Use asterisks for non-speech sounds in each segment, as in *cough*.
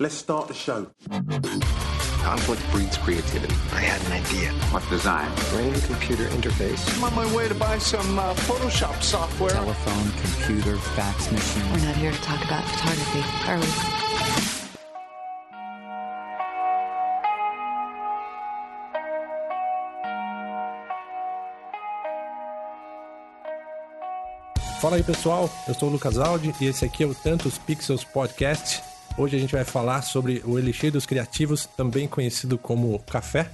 Let's start the show. Conflict breeds creativity. I had an idea. What design? Brain computer interface. I'm on my way to buy some uh, Photoshop software. Telephone, computer, fax machine. We're not here to talk about photography, are we? Fala aí pessoal, eu sou o Lucas Aldi e esse aqui é o Tantos Pixels Podcast. Hoje a gente vai falar sobre o Elixir dos Criativos, também conhecido como café,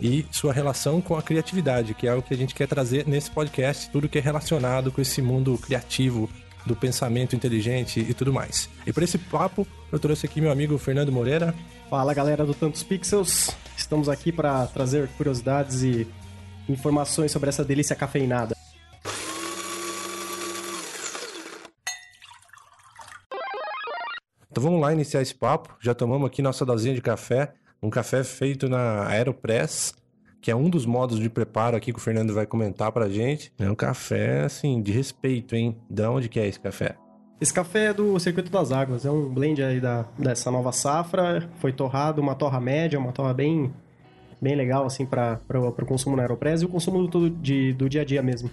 e sua relação com a criatividade, que é o que a gente quer trazer nesse podcast, tudo que é relacionado com esse mundo criativo, do pensamento inteligente e tudo mais. E para esse papo, eu trouxe aqui meu amigo Fernando Moreira. Fala galera do Tantos Pixels, estamos aqui para trazer curiosidades e informações sobre essa delícia cafeinada. Então vamos lá iniciar esse papo. Já tomamos aqui nossa dosinha de café, um café feito na Aeropress, que é um dos modos de preparo aqui que o Fernando vai comentar pra gente. É um café, assim, de respeito, hein? De onde que é esse café? Esse café é do Circuito das Águas, é um blend aí da, dessa nova safra, foi torrado, uma torra média, uma torra bem, bem legal, assim, para o consumo na Aeropress e o consumo do, de, do dia a dia mesmo.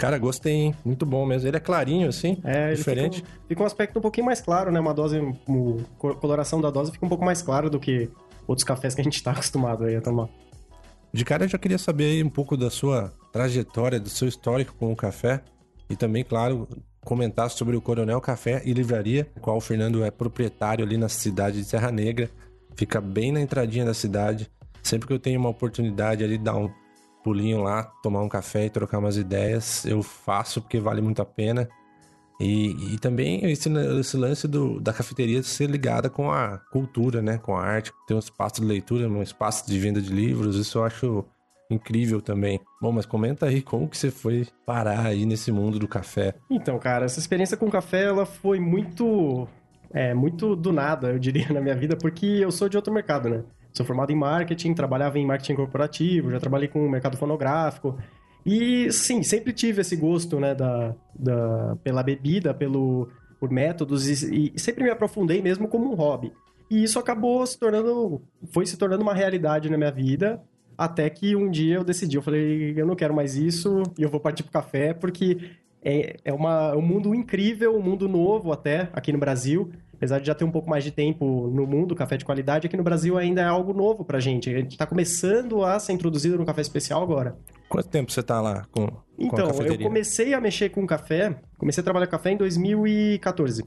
Cara, gostei, hein? Muito bom mesmo. Ele é clarinho, assim, É, diferente. Fica, um- fica um aspecto um pouquinho mais claro, né? Uma dose, a coloração da dose fica um pouco mais clara do que outros cafés que a gente tá *laughs* acostumado aí a tomar. De cara, eu já queria saber aí um pouco da sua trajetória, do seu histórico com o café e também, claro, comentar sobre o Coronel Café e Livraria, qual o Fernando é proprietário ali na cidade de Serra Negra. Fica bem na entradinha da cidade. Sempre que eu tenho uma oportunidade ali dar um pulinho lá, tomar um café e trocar umas ideias, eu faço porque vale muito a pena. E, e também esse, esse lance do, da cafeteria ser ligada com a cultura, né? Com a arte. Tem um espaço de leitura, um espaço de venda de livros. Isso eu acho incrível também. Bom, mas comenta aí como que você foi parar aí nesse mundo do café. Então, cara, essa experiência com café, ela foi muito, é, muito do nada, eu diria, *laughs* na minha vida, porque eu sou de outro mercado, né? Sou formado em marketing, trabalhava em marketing corporativo, já trabalhei com o mercado fonográfico. E, sim, sempre tive esse gosto, né, da, da, pela bebida, pelo, por métodos, e, e sempre me aprofundei mesmo como um hobby. E isso acabou se tornando, foi se tornando uma realidade na minha vida, até que um dia eu decidi, eu falei, eu não quero mais isso, e eu vou partir pro café, porque é, é uma, um mundo incrível, um mundo novo até, aqui no Brasil. Apesar de já ter um pouco mais de tempo no mundo, café de qualidade, aqui no Brasil ainda é algo novo pra gente. A gente tá começando a ser introduzido no café especial agora. Quanto tempo você tá lá com, com a Então, eu comecei a mexer com café, comecei a trabalhar com café em 2014.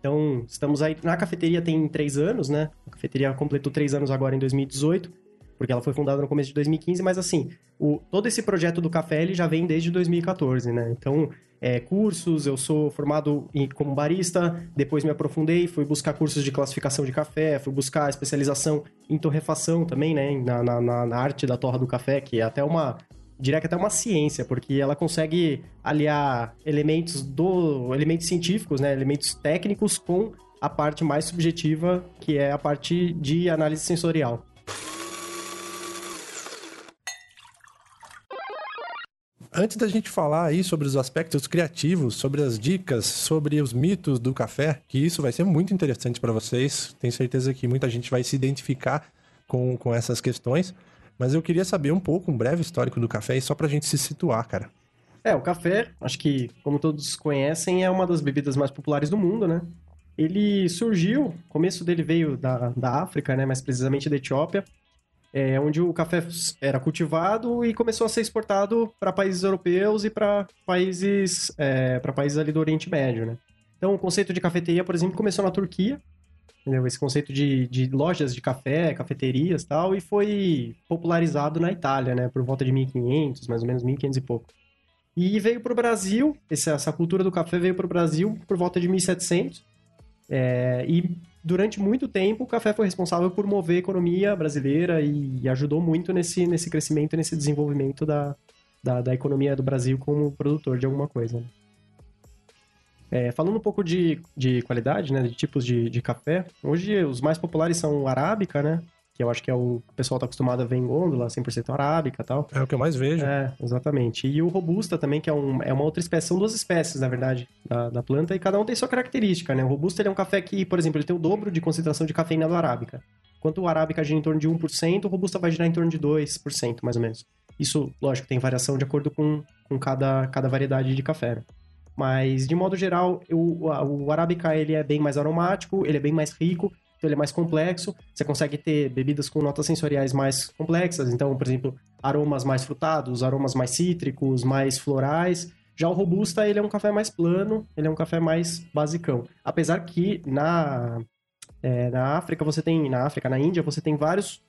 Então, estamos aí. Na cafeteria tem três anos, né? A cafeteria completou três anos agora em 2018, porque ela foi fundada no começo de 2015, mas assim, o, todo esse projeto do café ele já vem desde 2014, né? Então, é, cursos, eu sou formado em- como barista, depois me aprofundei, fui buscar cursos de classificação de café, fui buscar especialização em torrefação também, né? Na, na- na- arte da torra do café, que é até uma, diria que até uma ciência, porque ela consegue aliar elementos do elementos científicos, né, elementos técnicos com a parte mais subjetiva, que é a parte de análise sensorial. Antes da gente falar aí sobre os aspectos criativos, sobre as dicas, sobre os mitos do café, que isso vai ser muito interessante para vocês. Tenho certeza que muita gente vai se identificar com, com essas questões. Mas eu queria saber um pouco, um breve histórico do café, só pra gente se situar, cara. É, o café, acho que, como todos conhecem, é uma das bebidas mais populares do mundo, né? Ele surgiu, o começo dele veio da, da África, né? Mais precisamente da Etiópia, é, onde o café era cultivado e começou a ser exportado para países europeus e para países, é, países ali do Oriente Médio, né? Então, o conceito de cafeteria, por exemplo, começou na Turquia, entendeu? Esse conceito de, de lojas de café, cafeterias e tal, e foi popularizado na Itália, né? Por volta de 1500, mais ou menos 1500 e pouco. E veio para o Brasil, essa, essa cultura do café veio para o Brasil por volta de 1700. É, e durante muito tempo o café foi responsável por mover a economia brasileira e, e ajudou muito nesse, nesse crescimento, nesse desenvolvimento da, da, da economia do Brasil como produtor de alguma coisa. né? É, falando um pouco de, de qualidade, né, de tipos de, de café, hoje os mais populares são o arábica, né, que eu acho que é o o pessoal tá acostumado a ver em gôndola, 100% arábica e tal. É o que eu mais vejo. É, exatamente. E o robusta também, que é, um, é uma outra espécie, são duas espécies, na verdade, da, da planta, e cada um tem sua característica, né? O robusta ele é um café que, por exemplo, ele tem o dobro de concentração de cafeína do arábica. Enquanto o arábica gira em torno de 1%, o robusta vai girar em torno de 2%, mais ou menos. Isso, lógico, tem variação de acordo com, com cada, cada variedade de café. Né? Mas, de modo geral, o, o arábica ele é bem mais aromático, ele é bem mais rico, então ele é mais complexo. Você consegue ter bebidas com notas sensoriais mais complexas, então, por exemplo, aromas mais frutados, aromas mais cítricos, mais florais. Já o robusta, ele é um café mais plano, ele é um café mais basicão. Apesar que na é, na África você tem, na África, na Índia, você tem vários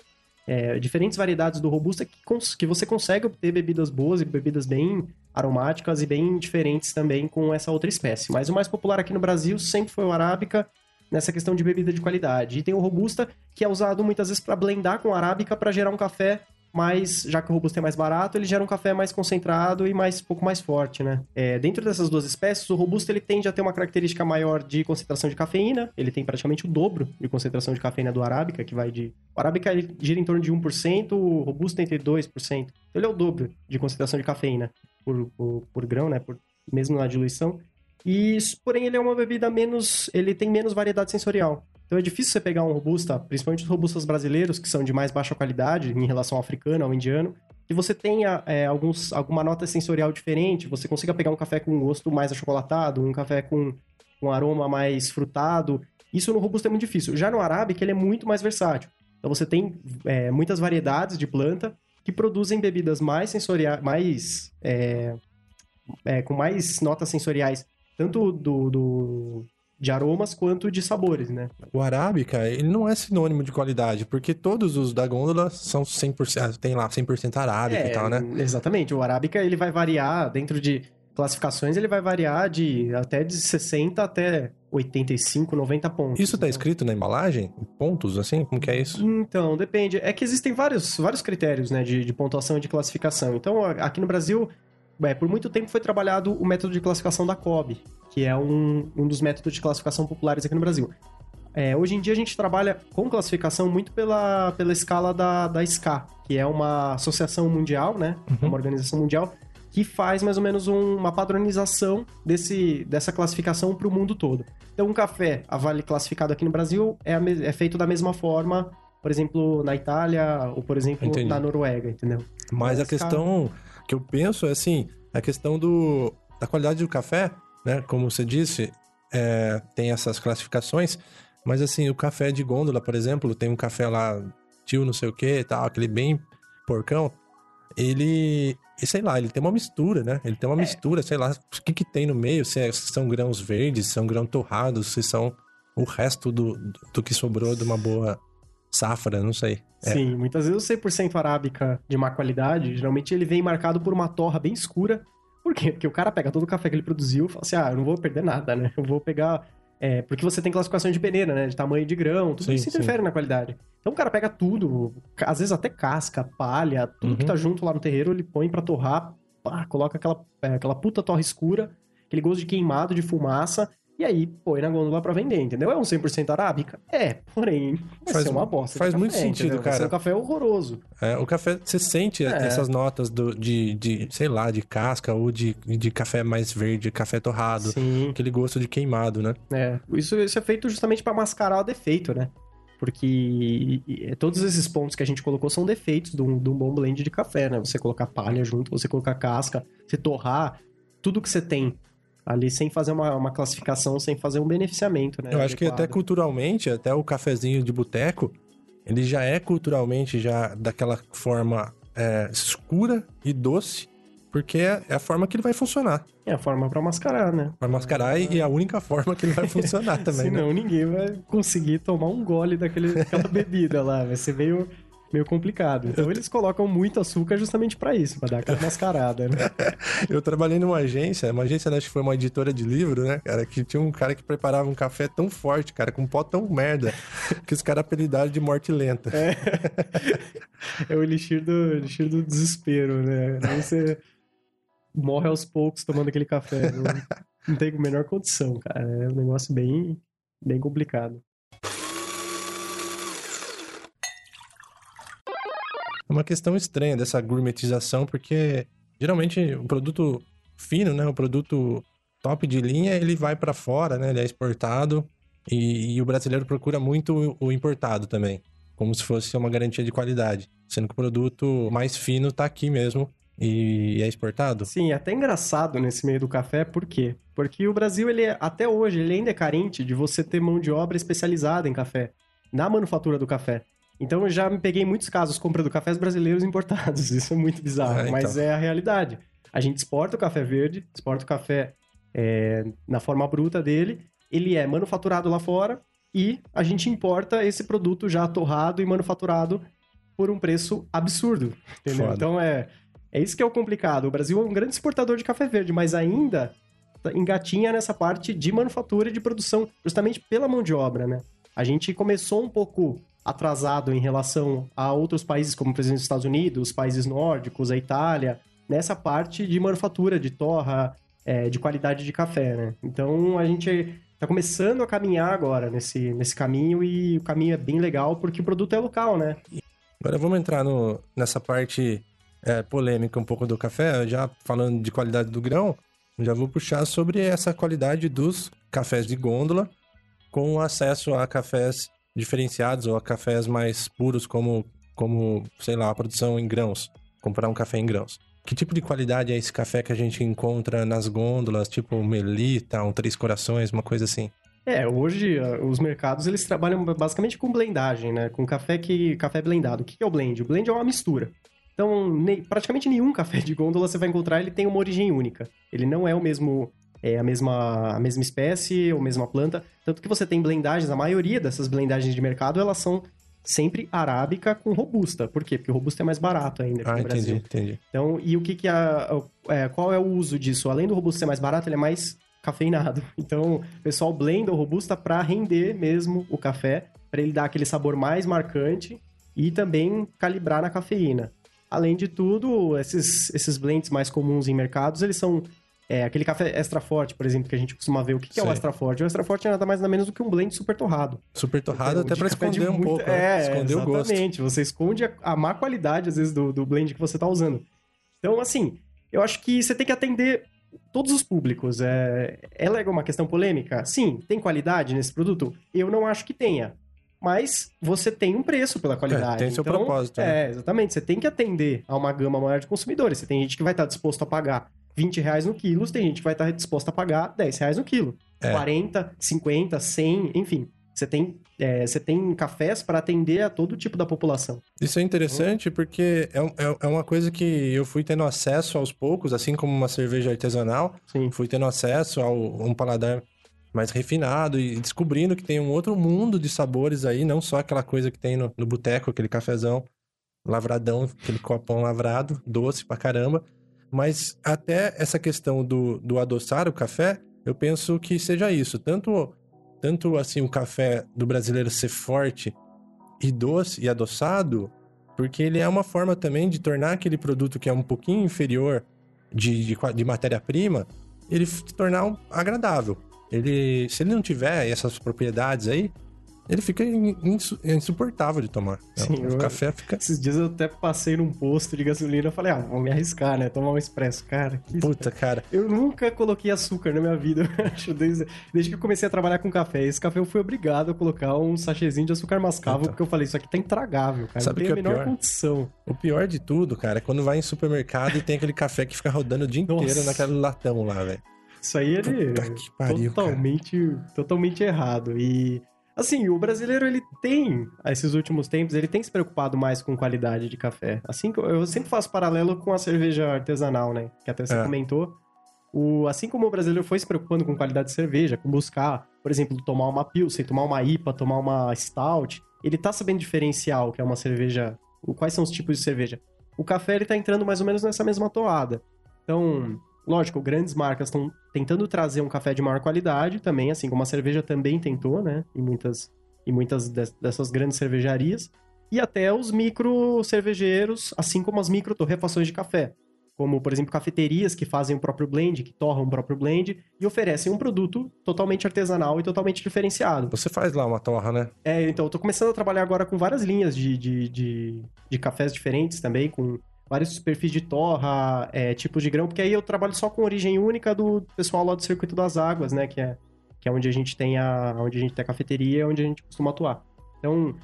é, diferentes variedades do robusta que, que você consegue obter bebidas boas e bebidas bem aromáticas e bem diferentes também com essa outra espécie. Mas o mais popular aqui no Brasil sempre foi o arábica nessa questão de bebida de qualidade. E tem o robusta que é usado muitas vezes para blendar com arábica para gerar um café mas já que o robusta é mais barato, ele gera um café mais concentrado e mais pouco mais forte, né? É, dentro dessas duas espécies, o robusta ele tende a ter uma característica maior de concentração de cafeína, ele tem praticamente o dobro de concentração de cafeína do arábica, que vai de... O arábica gira em torno de 1%, o robusta entre 2%. Então ele é o dobro de concentração de cafeína por, por, por grão, né? Por, mesmo na diluição. E, porém, ele é uma bebida menos... ele tem menos variedade sensorial. Então é difícil você pegar um robusta, principalmente os robustas brasileiros, que são de mais baixa qualidade em relação ao africano, ao indiano, e você tenha é, alguns, alguma nota sensorial diferente, você consiga pegar um café com um gosto mais achocolatado, um café com um aroma mais frutado. Isso no robusta é muito difícil. Já no arábica, ele é muito mais versátil. Então você tem é, muitas variedades de planta que produzem bebidas mais sensoriais, mais... É, é, com mais notas sensoriais, tanto do, do, de aromas quanto de sabores, né? O arábica, ele não é sinônimo de qualidade, porque todos os da gôndola são 100%, ah, tem lá 100% arábica é, e tal, né? Exatamente, o arábica ele vai variar dentro de classificações, ele vai variar de até de 60 até 85, 90 pontos. Isso tá escrito na embalagem? Pontos, assim? Como que é isso? Então, depende. É que existem vários, vários critérios, né, de, de pontuação e de classificação. Então, aqui no Brasil, é, por muito tempo foi trabalhado o método de classificação da COB, que é um, um dos métodos de classificação populares aqui no Brasil. É, hoje em dia a gente trabalha com classificação muito pela, pela escala da, da SCA, que é uma associação mundial, né? Uhum. Uma organização mundial que faz mais ou menos um, uma padronização desse, dessa classificação para o mundo todo. Então, um café a Vale classificado aqui no Brasil é, é feito da mesma forma, por exemplo, na Itália ou, por exemplo, Entendi. na Noruega, entendeu? Mas a questão que eu penso é assim, a questão do, da qualidade do café, né? Como você disse, é, tem essas classificações, mas assim, o café de gôndola, por exemplo, tem um café lá, tio não sei o que tal, aquele bem porcão, ele, sei lá, ele tem uma mistura, né? Ele tem uma é. mistura, sei lá, o que que tem no meio, se, é, se são grãos verdes, se são grãos torrados, se são o resto do, do que sobrou de uma boa safra, não sei. É. Sim, muitas vezes o 100% arábica de má qualidade, geralmente ele vem marcado por uma torra bem escura. Por quê? Porque o cara pega todo o café que ele produziu e fala assim, ah, eu não vou perder nada, né? Eu vou pegar... É, porque você tem classificação de peneira, né? De tamanho de grão, tudo sim, isso interfere sim. na qualidade. Então o cara pega tudo, às vezes até casca, palha, tudo uhum. que tá junto lá no terreiro, ele põe para torrar, pá, coloca aquela, é, aquela puta torra escura, aquele gosto de queimado, de fumaça, e aí põe na gôndola pra vender, entendeu? É um 100% arábica? É, porém, vai faz, ser uma bosta. Faz muito sentido, entendeu? cara. Vai ser um café horroroso. É, o café, você sente é. essas notas do, de, de, sei lá, de casca ou de, de café mais verde, café torrado. Sim. Aquele gosto de queimado, né? É, isso, isso é feito justamente para mascarar o defeito, né? Porque todos esses pontos que a gente colocou são defeitos de um, de um bom blend de café, né? Você colocar palha junto, você colocar casca, você torrar, tudo que você tem ali sem fazer uma, uma classificação, sem fazer um beneficiamento, né? Eu acho que até culturalmente, até o cafezinho de boteco, ele já é culturalmente já daquela forma é, escura e doce, porque é, é a forma que ele vai funcionar. É a forma para mascarar, né? Para mascarar e é a única forma que ele vai funcionar *laughs* também. Senão né? ninguém vai conseguir tomar um gole daquele, daquela bebida lá. Vai ser meio meio complicado. Então eles colocam muito açúcar justamente para isso, para dar aquela mascarada, né? *laughs* Eu trabalhei numa agência, uma agência, né, acho que foi uma editora de livro, né, cara, que tinha um cara que preparava um café tão forte, cara, com um pó tão merda, que os caras apelidaram de morte lenta. É, *laughs* é o elixir do, elixir do desespero, né? Aí você morre aos poucos tomando aquele café. Não, não tem a menor condição, cara. É um negócio bem, bem complicado. Uma questão estranha dessa gourmetização, porque geralmente o produto fino, né, o produto top de linha, ele vai para fora, né, ele é exportado e, e, o brasileiro procura muito o importado também, como se fosse uma garantia de qualidade, sendo que o produto mais fino está aqui mesmo e é exportado? Sim, até engraçado nesse meio do café, por quê? Porque o Brasil, ele é, até hoje, ele ainda é carente de você ter mão de obra especializada em café, na manufatura do café. Então eu já me peguei em muitos casos comprando cafés brasileiros importados. *laughs* Isso é muito bizarro, é, então. mas é a realidade. A gente exporta o café verde, exporta o café é, na forma bruta dele, ele é manufaturado lá fora e a gente importa esse produto já torrado e manufaturado por um preço absurdo. Entendeu? Foda. Então é, é isso que é o complicado. O Brasil é um grande exportador de café verde, mas ainda engatinha nessa parte de manufatura e de produção, justamente pela mão de obra, né? A gente começou um pouco atrasado em relação a outros países, como por exemplo os Estados Unidos, os países nórdicos, a Itália, nessa parte de manufatura, de torra, é, de qualidade de café, né? Então a gente está começando a caminhar agora nesse, nesse caminho e o caminho é bem legal porque o produto é local, né? Agora vamos entrar no, nessa parte é, polêmica um pouco do café, já falando de qualidade do grão, já vou puxar sobre essa qualidade dos cafés de gôndola com acesso a cafés diferenciados ou a cafés mais puros, como, como sei lá, a produção em grãos. Comprar um café em grãos. Que tipo de qualidade é esse café que a gente encontra nas gôndolas, tipo Melita, um Três Corações, uma coisa assim? É, hoje os mercados eles trabalham basicamente com blendagem, né? Com café que café blendado. O que é o blend? O blend é uma mistura. Então, ne, praticamente nenhum *laughs* café de gôndola você vai encontrar, ele tem uma origem única. Ele não é o mesmo é a mesma, a mesma espécie ou mesma planta. Tanto que você tem blendagens, a maioria dessas blendagens de mercado, elas são sempre arábica com robusta. Por quê? Porque o robusta é mais barato ainda ah, no entendi, Brasil. entendi. Então, e o que que a, é, qual é o uso disso? Além do robusta ser mais barato, ele é mais cafeinado. *laughs* Então, o pessoal blenda o robusta para render mesmo o café, para ele dar aquele sabor mais marcante e também calibrar na cafeína. Além de tudo, esses, esses blends mais comuns em mercados, eles são é, aquele café extra forte, por exemplo, que a gente costuma ver. O que, que é o extra forte? O extra forte é nada mais nada menos do que um blend super torrado. Super torrado até para esconder um pouco, né? É, esconder o gosto. Exatamente. Você esconde a, a, má qualidade, às vezes, do, do blend que você está usando. Então, assim, eu acho que você tem que atender todos os públicos. É, ela é uma questão polêmica? Sim. Tem qualidade nesse produto? Eu não acho que tenha. Mas você tem um preço pela qualidade. É, tem seu então, propósito. Né? É, exatamente. Você tem que atender a uma gama maior de consumidores. Você tem gente que vai estar disposto a pagar 20 reais no quilo, tem gente que vai estar disposta a pagar 10 reais no quilo. É. 40, 50, 100, enfim. Você tem, é, você tem cafés para atender a todo tipo da população. Isso é interessante porque é, é, é, uma coisa que eu fui tendo acesso aos poucos, assim como uma cerveja artesanal. Sim. Fui tendo acesso a um paladar mais refinado e descobrindo que tem um outro mundo de sabores aí, não só aquela coisa que tem no, no boteco, aquele cafezão lavradão, aquele copão lavrado, doce pra caramba. Mas até essa questão do, do adoçar o café, eu penso que seja isso. Tanto, tanto assim o café do brasileiro ser forte e doce e adoçado, porque ele é uma forma também de tornar aquele produto que é um pouquinho inferior de, de, de matéria-prima, ele se tornar um, agradável. Ele, se ele não tiver essas propriedades aí, ele fica insuportável de tomar. Sim, o eu, café fica. Esses dias eu até passei num posto de gasolina e falei, ah, vou me arriscar, né? Tomar um expresso. Cara, que Puta, cara. Eu nunca coloquei açúcar na minha vida, *laughs* eu acho, desde, desde que eu comecei a trabalhar com café. Esse café eu fui obrigado a colocar um sachêzinho de açúcar mascavo, então. porque eu falei, isso aqui tá intragável, cara. Sabe não tem que a menor pior? condição. O pior de tudo, cara, é quando vai em supermercado e tem aquele café que fica rodando o dia inteiro Nossa. naquele latão lá, velho. Isso aí ele pariu, totalmente, cara. totalmente errado. E Assim, o brasileiro, ele tem, esses últimos tempos, ele tem se preocupado mais com qualidade de café. Assim, eu sempre faço paralelo com a cerveja artesanal, né? Que até você é. comentou. O, assim como o brasileiro foi se preocupando com qualidade de cerveja, com buscar, por exemplo, tomar uma Pilsen, tomar uma IPA, tomar uma Stout, ele tá sabendo diferenciar o que é uma cerveja, quais são os tipos de cerveja. O café, ele tá entrando mais ou menos nessa mesma toada. Então, Lógico, grandes marcas estão tentando trazer um café de maior qualidade também, assim como a cerveja também tentou, né? Em muitas, em muitas dessas grandes cervejarias. E até os micro cervejeiros, assim como as micro torrefações de café. como, por exemplo, cafeterias que fazem o próprio blend, que torram o próprio blend e oferecem um produto totalmente artesanal e totalmente diferenciado. Você faz lá uma torra, né? É, então, eu tô começando a trabalhar agora com várias linhas de, de, de, de cafés diferentes também, com vários perfis de torra, é, tipos de grão, porque aí eu trabalho só com origem única do pessoal lá do Circuito das Águas, né, que é, que é onde a gente tem a, onde a gente tem a cafeteria, onde a gente costuma atuar. Então,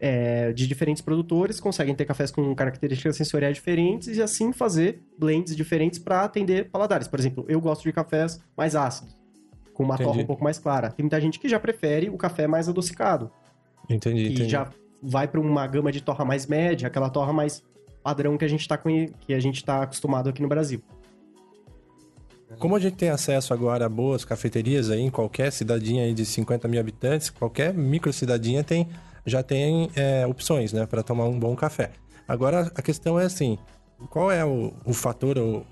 é, de diferentes produtores, conseguem ter cafés com características sensoriais diferentes e assim fazer blends diferentes para atender paladares. Por exemplo, eu gosto de cafés mais ácidos, com uma Entendi. torra um pouco mais clara. Tem muita gente que já prefere o café mais adocicado, Entendi, e entendi. já vai para uma gama de torra mais média, aquela torra mais padrão que a gente tá conhe- que a gente tá acostumado aqui no Brasil. Como a gente tem acesso agora a boas cafeterias aí em qualquer cidadinha aí de 50 mil habitantes, qualquer micro cidadinha tem, já tem é, opções, né, para tomar um bom café. Agora a questão é assim, qual é o, o fator, o,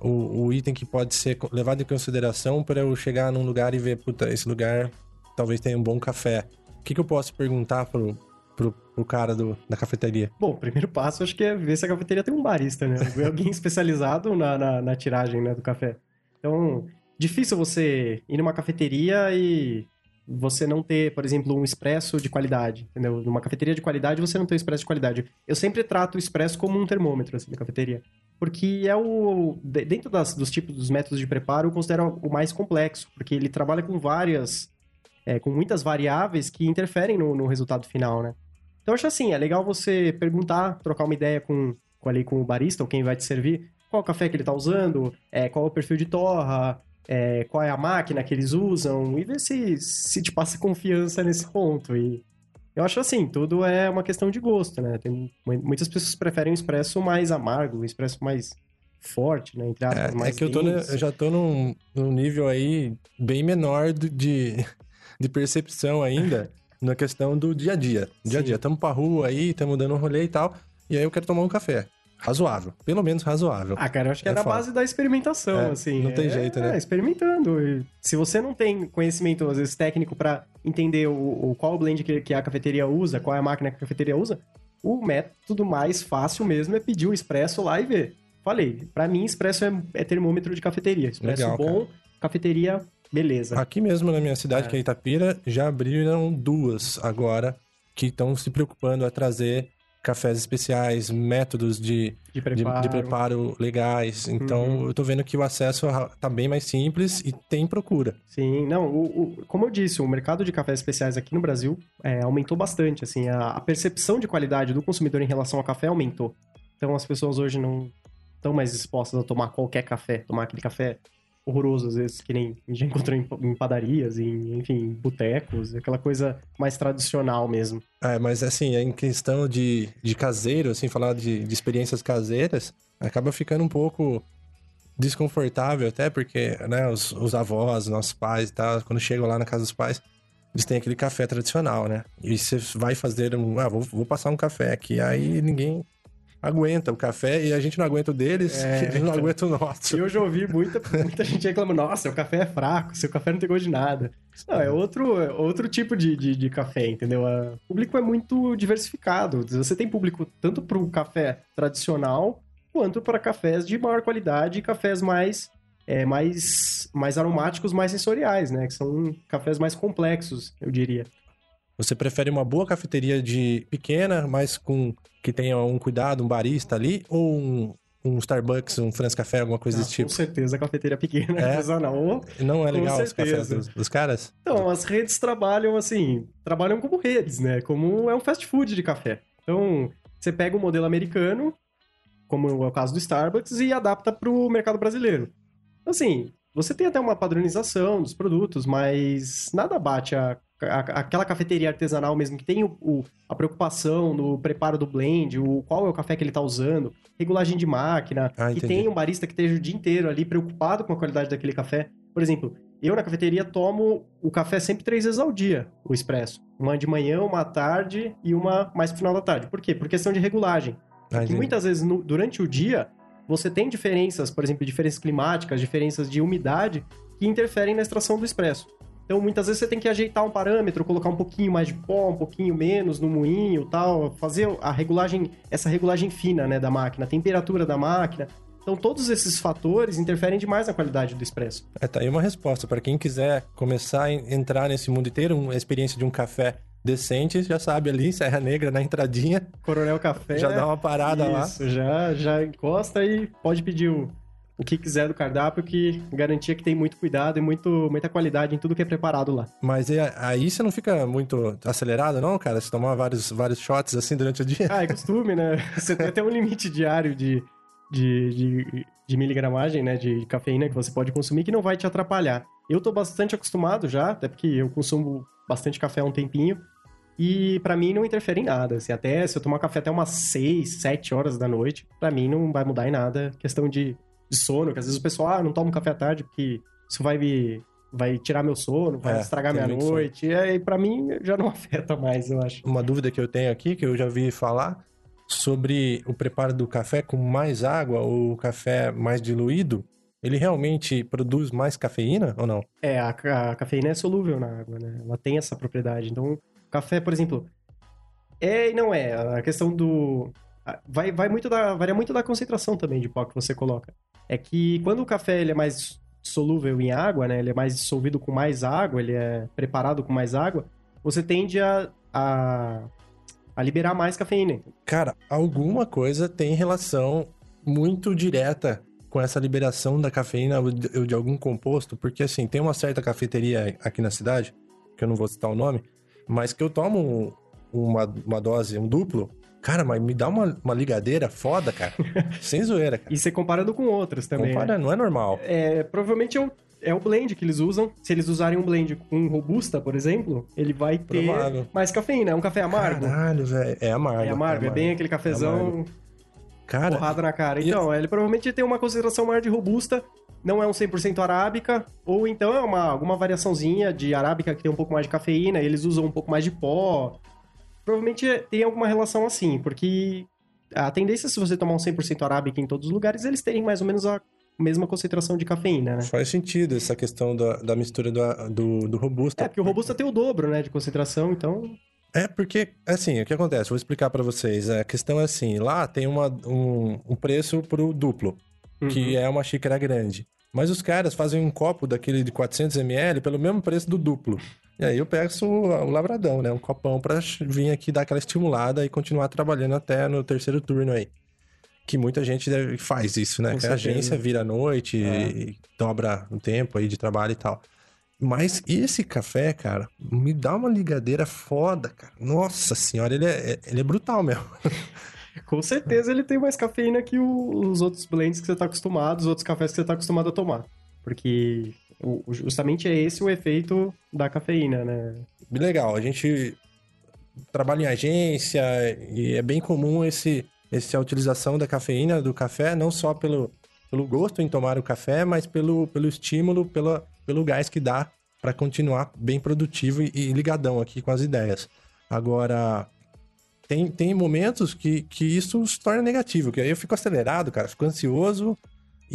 o, o item que pode ser levado em consideração para eu chegar num lugar e ver, puta, esse lugar talvez tenha um bom café. O que, que eu posso perguntar pro, pro, pro cara do, da cafeteria? Bom, o primeiro passo acho que é ver se a cafeteria tem um barista, né? Alguém *laughs* especializado na, na, na tiragem né, do café. Então, difícil você ir numa cafeteria e você não ter, por exemplo, um expresso de qualidade, entendeu? Numa cafeteria de qualidade, você não tem um expresso de qualidade. Eu sempre trato o expresso como um termômetro, assim, na cafeteria. Porque é o... de- Dentro das, dos tipos, dos métodos de preparo, eu considero o mais complexo, porque ele trabalha com várias... é, com muitas variáveis que interferem no, no resultado final, né? Então, eu acho assim, é legal você perguntar, trocar uma ideia com, com, ali, com o barista ou quem vai te servir, qual o café que ele tá usando, é, qual é o perfil de torra, é, qual é a máquina que eles usam, e ver se, se te passa confiança nesse ponto. E eu acho assim, tudo é uma questão de gosto, né? Tem, mu- muitas pessoas preferem um expresso mais amargo, um expresso mais forte, né? Entre aspas, É, é mais que eu, tô eu já tô num, num nível aí bem menor de, de percepção ainda *laughs* na questão do dia a dia. Dia a dia, tamo pra rua aí, tamo dando um rolê e tal, e aí eu quero tomar um café. Razoável, pelo menos razoável. Ah, cara, eu acho que é, É na foda. base da experimentação, É, assim. não tem É, jeito, né? É, experimentando. E se você não tem conhecimento, às vezes, técnico pra entender o, o- qual blend que, que a cafeteria usa, qual é a máquina que a cafeteria usa, o método mais fácil mesmo é pedir o expresso lá e ver. Falei, pra mim, expresso é, é termômetro de cafeteria. Expresso Legal, bom, cafeteria, beleza. Aqui mesmo na minha cidade, É. que é Itapira, já abriram duas agora que estão se preocupando a trazer cafés especiais, métodos de, de de, preparo. de preparo legais. Então, Uhum. eu tô vendo que o acesso tá bem mais simples e tem procura. Sim, não, o, o- como eu disse, o mercado de cafés especiais aqui no Brasil é, aumentou bastante, assim, a, a percepção de qualidade do consumidor em relação ao café aumentou. Então as pessoas hoje não estão mais dispostas a tomar qualquer café, tomar aquele café horroroso, às vezes, que nem a gente encontrou em, em padarias, em, enfim, botecos, aquela coisa mais tradicional mesmo. É, mas assim, em questão de, de caseiro, assim, falar de, de experiências caseiras, acaba ficando um pouco desconfortável até, porque, né, os, os avós, nossos pais e tal, quando chegam lá na casa dos pais, eles têm aquele café tradicional, né? E você vai fazer um, ah, vou, vou passar um café aqui, aí ninguém aguenta o café e a gente não aguenta o deles, É, *laughs* eles não então. aguentam o nosso. E eu já ouvi muita, muita *laughs* gente reclamando, nossa, seu café é fraco, seu café não tem gosto de nada. Não, é outro, é outro tipo de, de, de café, entendeu? O público é muito diversificado. Você tem público tanto para o café tradicional, quanto para cafés de maior qualidade e cafés mais, é, mais, mais aromáticos, mais sensoriais, né? Que são cafés mais complexos, eu diria. Você prefere uma boa cafeteria de pequena, mas com que tenha um cuidado, um barista ali, ou um, um Starbucks, um France Café, alguma coisa Ah, desse tipo? Com certeza, a cafeteria pequena, É? artesanal. Não é legal os cafés dos, dos caras? Então, as redes trabalham assim, trabalham como redes, né? Como é um fast food de café. Então, você pega o modelo americano, como é o caso do Starbucks, e adapta para o mercado brasileiro. Então, Assim, você tem até uma padronização dos produtos, mas nada bate a- aquela cafeteria artesanal mesmo, que tem o, o- a preocupação no preparo do blend, o qual é o café que ele está usando, regulagem de máquina, Ah, e entendi. tem um barista que esteja o dia inteiro ali preocupado com a qualidade daquele café. Por exemplo, eu na cafeteria tomo o café sempre três vezes ao dia, o expresso. Uma de manhã, uma à tarde e uma mais pro final da tarde. Por quê? Por questão de regulagem. Ah, entendi. muitas vezes no- durante o dia você tem diferenças, por exemplo, diferenças climáticas, diferenças de umidade que interferem na extração do expresso. Então, muitas vezes você tem que ajeitar um parâmetro, colocar um pouquinho mais de pó, um pouquinho menos no moinho, tal, fazer a regulagem, essa regulagem fina, né, da máquina, a temperatura da máquina. Então, todos esses fatores interferem demais na qualidade do expresso. É, tá aí uma resposta. Para quem quiser começar a entrar nesse mundo e ter uma experiência de um café decente, já sabe ali, Serra Negra na entradinha. Coronel Café. Já dá uma parada lá. Isso, já, já encosta e pode pedir o, o que quiser do cardápio, que garantia que tem muito cuidado e muito, muita qualidade em tudo que é preparado lá. Mas aí você não fica muito acelerado, não, cara? Se tomar vários, vários shots assim durante o dia? Ah, é costume, né? *laughs* Você tem até um limite diário de, de, de, de miligramagem, né? De cafeína que você pode consumir que não vai te atrapalhar. Eu tô bastante acostumado já, até porque eu consumo bastante café há um tempinho. E pra mim não interfere em nada. Assim, até se eu tomar café até umas 6, 7 horas da noite, pra mim não vai mudar em nada. Questão de, de sono, que às vezes o pessoal, ah, não tomo café à tarde porque isso vai me. Vai tirar meu sono, vai É, estragar minha noite. E aí, pra mim, já não *laughs* afeta mais, eu acho. Uma dúvida que eu tenho aqui, que eu já vi falar, sobre o preparo do café com mais água ou café mais diluído, ele realmente produz mais cafeína ou não? É, a, a cafeína é solúvel na água, né? Ela tem essa propriedade. Então, café, por exemplo, é e não é. A questão do. Vai, vai muito da, varia muito da concentração também de pó que você coloca. É que quando o café ele é mais solúvel em água, né? Ele é mais dissolvido com mais água, ele é preparado com mais água, você tende a, a, a liberar mais cafeína. Cara, alguma coisa tem relação muito direta com essa liberação da cafeína ou de, de algum composto, porque assim, tem uma certa cafeteria aqui na cidade, que eu não vou citar o nome, mas que eu tomo um- uma, uma dose, um duplo, cara, mas me dá uma, uma ligadeira foda, cara. *laughs* Sem zoeira, cara. E você comparando com outras também. né? Compara, não é normal. É, provavelmente é o, é o blend que eles usam. Se eles usarem um blend com robusta, por exemplo, ele vai ter Provável. mais cafeína. É um café amargo. Caralho, velho. É amargo. é amargo, é, bem aquele cafezão amargo. Cara, porrada na cara. Então, ele provavelmente tem uma concentração maior de robusta, não é um 100% arábica, ou então é uma, alguma variaçãozinha de arábica que tem um pouco mais de cafeína, e eles usam um pouco mais de pó. Provavelmente tem alguma relação assim, porque a tendência, se você tomar um 100% arábica em todos os lugares, eles terem mais ou menos a mesma concentração de cafeína, né? faz sentido essa questão da, da mistura do, do, do robusta. É, porque o robusta tem o dobro, né, de concentração, então... É porque, assim, o que acontece? Vou explicar pra vocês. A questão é assim, lá tem uma, um, um preço pro duplo, que é uma xícara grande. Mas os caras fazem um copo daquele de 400ml pelo mesmo preço do duplo. E aí eu peço o, o lavradão, né? Um copão pra vir aqui dar aquela estimulada e continuar trabalhando até no terceiro turno aí. Que muita gente deve, faz isso, né? Com Que a agência vira à noite e dobra um tempo aí de trabalho e tal. Mas esse café, cara, me dá uma ligadeira foda, cara. Nossa senhora, ele é, ele é brutal mesmo. *laughs* Com certeza ele tem mais cafeína que os outros blends que você tá acostumado, os outros cafés que você tá acostumado a tomar. Porque justamente é esse o efeito da cafeína, né? Legal. A gente trabalha em agência e é bem comum esse, esse a utilização da cafeína do café, não só pelo, pelo gosto em tomar o café, mas pelo, pelo estímulo, pela, pelo gás que dá para continuar bem produtivo e, e ligadão aqui com as ideias. Agora, tem, tem momentos que, que isso se torna negativo, que aí eu fico acelerado, cara, fico ansioso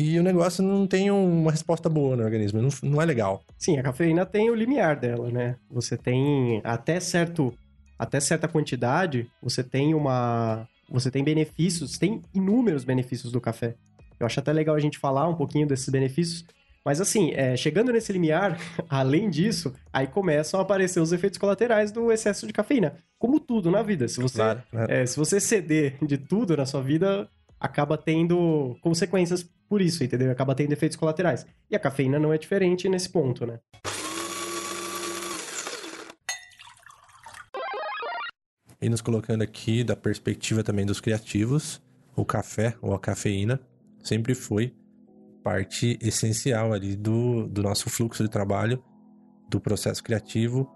e o negócio não tem uma resposta boa no organismo, não, não é legal. Sim, a cafeína tem o limiar dela, né? Você tem até certo até certa quantidade, você tem uma você tem benefícios, tem inúmeros benefícios do café. Eu acho até legal a gente falar um pouquinho desses benefícios. Mas assim, é, chegando nesse limiar, *laughs* além disso, aí começam a aparecer os efeitos colaterais do excesso de cafeína. Como tudo na vida. Se você, Claro, né? é, se você ceder de tudo na sua vida, acaba tendo consequências por isso, entendeu? Acaba tendo efeitos colaterais. E a cafeína não é diferente nesse ponto, né? E nos colocando aqui da perspectiva também dos criativos, o café ou a cafeína sempre foi parte essencial ali do, do nosso fluxo de trabalho, do processo criativo,